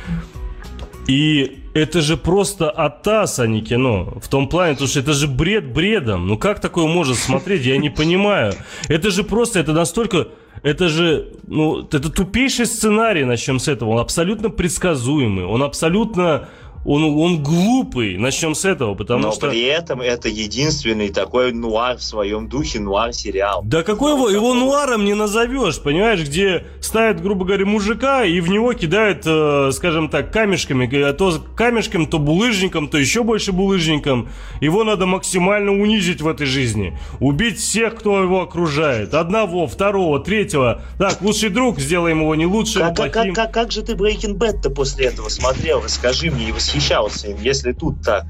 И это же просто атас, а не кино. В том плане, потому что это же бред бредом. Ну как такое может смотреть, я не понимаю. Это же просто, это настолько... Это же, ну, это тупейший сценарий, начнем с этого. Он абсолютно предсказуемый. Он абсолютно он, он глупый, начнем с этого, потому Но что... при этом это единственный такой нуар в своем духе, нуар-сериал. Да какой его, его нуаром не назовешь, понимаешь, где ставят, грубо говоря, мужика, и в него кидают, э, скажем так, камешками, то камешком, то булыжником, то еще больше булыжником. Его надо максимально унизить в этой жизни. Убить всех, кто его окружает. Одного, второго, третьего. Так, лучший друг, сделаем его не лучшим, как, плохим. Как, как, как же ты Breaking Bad-то после этого смотрел? Расскажи мне, его восхищался им, если тут так.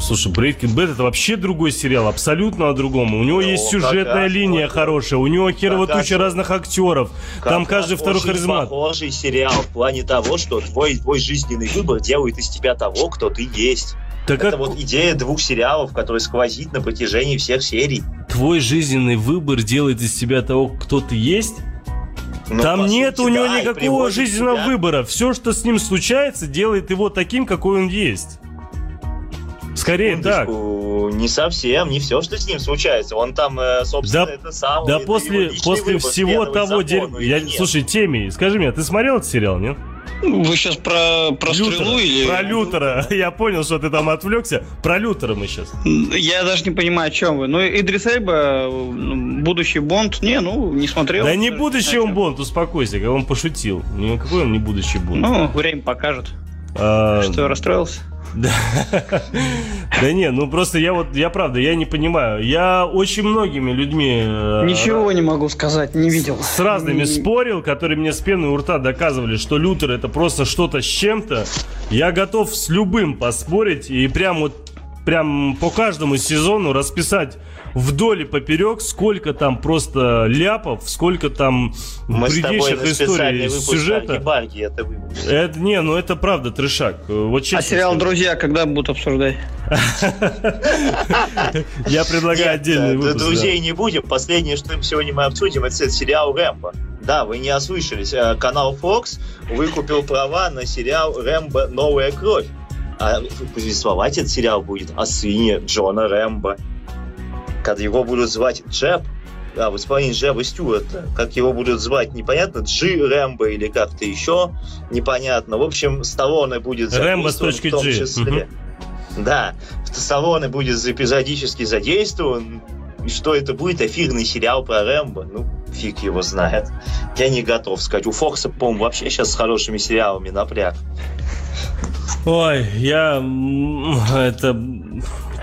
Слушай, Breaking Bad это вообще другой сериал, абсолютно о другом. У него ну, есть сюжетная линия вот, хорошая, у него херова туча разных актеров. Там каждый второй харизмат. похожий сериал в плане того, что твой, твой жизненный выбор делает из тебя того, кто ты есть. Так это как... вот идея двух сериалов, которая сквозит на протяжении всех серий. Твой жизненный выбор делает из тебя того, кто ты есть? Ну, Там нет сути, у него да, никакого жизненного себя. выбора. Все, что с ним случается, делает его таким, какой он есть. Скорее так. Не совсем, не все, что с ним случается. Он там, э, собственно, да, это сам. Да после, после всего того дерьма. Я, слушай, Теми, скажи мне, ты смотрел этот сериал, нет? Вы сейчас про, про Лютера, стрелу или... Про Лютера. [laughs] Я понял, что ты там отвлекся. Про Лютера мы сейчас. Я даже не понимаю, о чем вы. Ну, Идрис Эльба, будущий Бонд, не, ну, не смотрел. Да не будущий он Бонд, успокойся, он пошутил. Никакой он не будущий Бонд. Ну, время покажет. А, Что, расстроился? Да. да не, ну просто я вот, я правда, я не понимаю. Я очень многими людьми... Э, Ничего не могу сказать, не видел. С разными спорил, которые мне с пеной у рта доказывали, что Лютер это просто что-то с чем-то. Я готов с любым поспорить и прям вот прям по каждому сезону расписать вдоль и поперек, сколько там просто ляпов, сколько там Мы бредейших историй сюжета. Барги, это, это не, ну это правда трешак. Вот честно а сериал скажу. «Друзья» когда будут обсуждать? [laughs] Я предлагаю отдельный выпуск. Друзей не будем. Последнее, что сегодня мы обсудим, это сериал «Рэмбо». Да, вы не ослышались. Э, канал Fox выкупил права на сериал «Рэмбо. Новая кровь». А повествовать этот сериал будет о сыне Джона Рэмбо. Когда его будут звать Джеб, а, в исполнении Джеба Стюарта. Как его будут звать, непонятно. Джи Рэмбо или как-то еще, непонятно. В общем, Сталлоне будет Рэмбо с точки в том числе. Угу. Да, Сталлоне будет эпизодически задействован. И что это будет? Эфирный сериал про Рэмбо? Ну, фиг его знает. Я не готов сказать. У Фокса, по-моему, вообще сейчас с хорошими сериалами напряг. Ой, я... Это...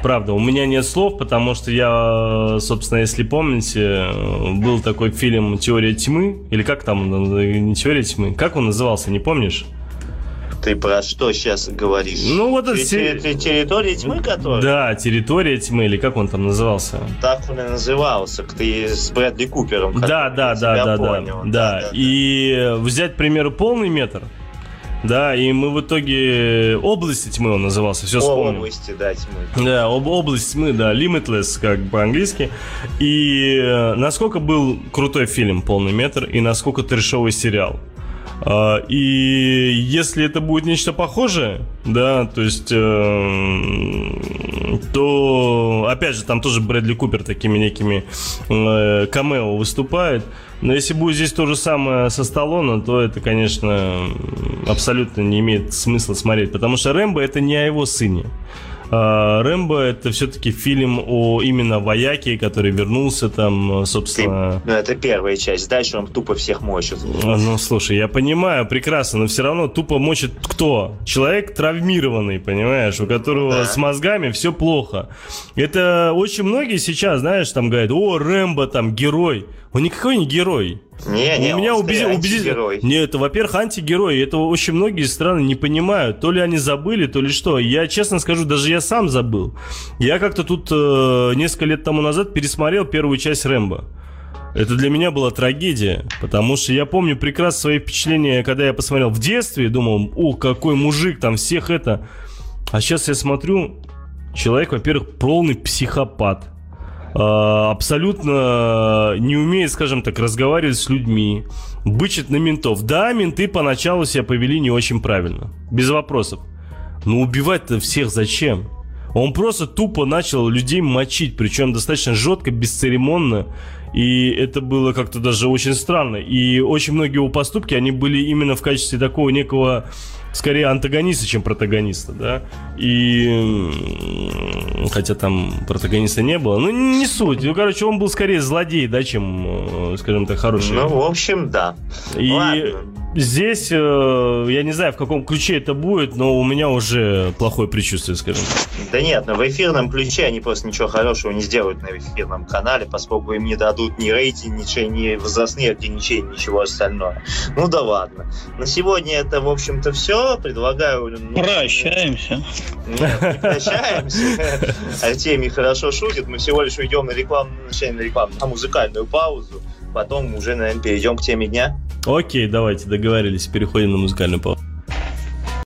Правда, у меня нет слов, потому что я, собственно, если помните, был такой фильм «Теория тьмы», или как там, не «Теория тьмы», как он назывался, не помнишь? Ты про что сейчас говоришь? Ну вот это... Территория тьмы, который? Да, территория тьмы, или как он там назывался? Так он и назывался, ты с Брэдли Купером. Да, да, да, да, да, да. И взять, к примеру, полный метр – да, и мы в итоге... Области тьмы он назывался, все вспомнил. Области, да, тьмы. Да, об, область тьмы, да, Limitless, как по-английски. И э, насколько был крутой фильм «Полный метр» и насколько трешовый сериал. Uh, и если это будет нечто похожее, да, то есть, э, то, опять же, там тоже Брэдли Купер такими некими э, камео выступает. Но если будет здесь то же самое со Сталлоне, то это, конечно, абсолютно не имеет смысла смотреть. Потому что Рэмбо это не о его сыне. А, Рэмбо это все-таки фильм о именно вояке, который вернулся там, собственно... Ты, ну, это первая часть. Дальше он тупо всех мочит. Ну, слушай, я понимаю прекрасно, но все равно тупо мочит кто? Человек травмированный, понимаешь, у которого да. с мозгами все плохо. Это очень многие сейчас, знаешь, там говорят, о, Рэмбо там герой. Он никакой не герой. Не, не, у меня убедил, убедил. Не, это, во-первых, антигерой. Это очень многие страны не понимают. То ли они забыли, то ли что. Я, честно скажу, даже я сам забыл. Я как-то тут э, несколько лет тому назад пересмотрел первую часть Рэмбо. Это для меня была трагедия, потому что я помню прекрасно свои впечатления, когда я посмотрел в детстве, думал, о, какой мужик, там всех это. А сейчас я смотрю, человек, во-первых, полный психопат. А, абсолютно не умеет, скажем так, разговаривать с людьми, бычит на ментов. Да, менты поначалу себя повели не очень правильно, без вопросов. Но убивать-то всех зачем? Он просто тупо начал людей мочить, причем достаточно жестко, бесцеремонно. И это было как-то даже очень странно. И очень многие его поступки, они были именно в качестве такого некого скорее антагониста, чем протагониста, да. И хотя там протагониста не было, ну не суть. Ну, короче, он был скорее злодей, да, чем, э, скажем так, хороший. Ну, в общем, да. И Ладно. здесь, э, я не знаю, в каком ключе это будет, но у меня уже плохое предчувствие, скажем. Да нет, но в эфирном ключе они просто ничего хорошего не сделают на эфирном канале, поскольку им не дадут ни рейтинг, ничего, ни возрастные ограничения, ничего остального. Ну да ладно. На сегодня это, в общем-то, все предлагаю... Ну, прощаемся. Нет, не прощаемся. Артемий хорошо шутит. Мы всего лишь уйдем на рекламу, на рекламу, на музыкальную паузу. Потом уже, наверное, перейдем к теме дня. Окей, давайте, договорились. Переходим на музыкальную паузу.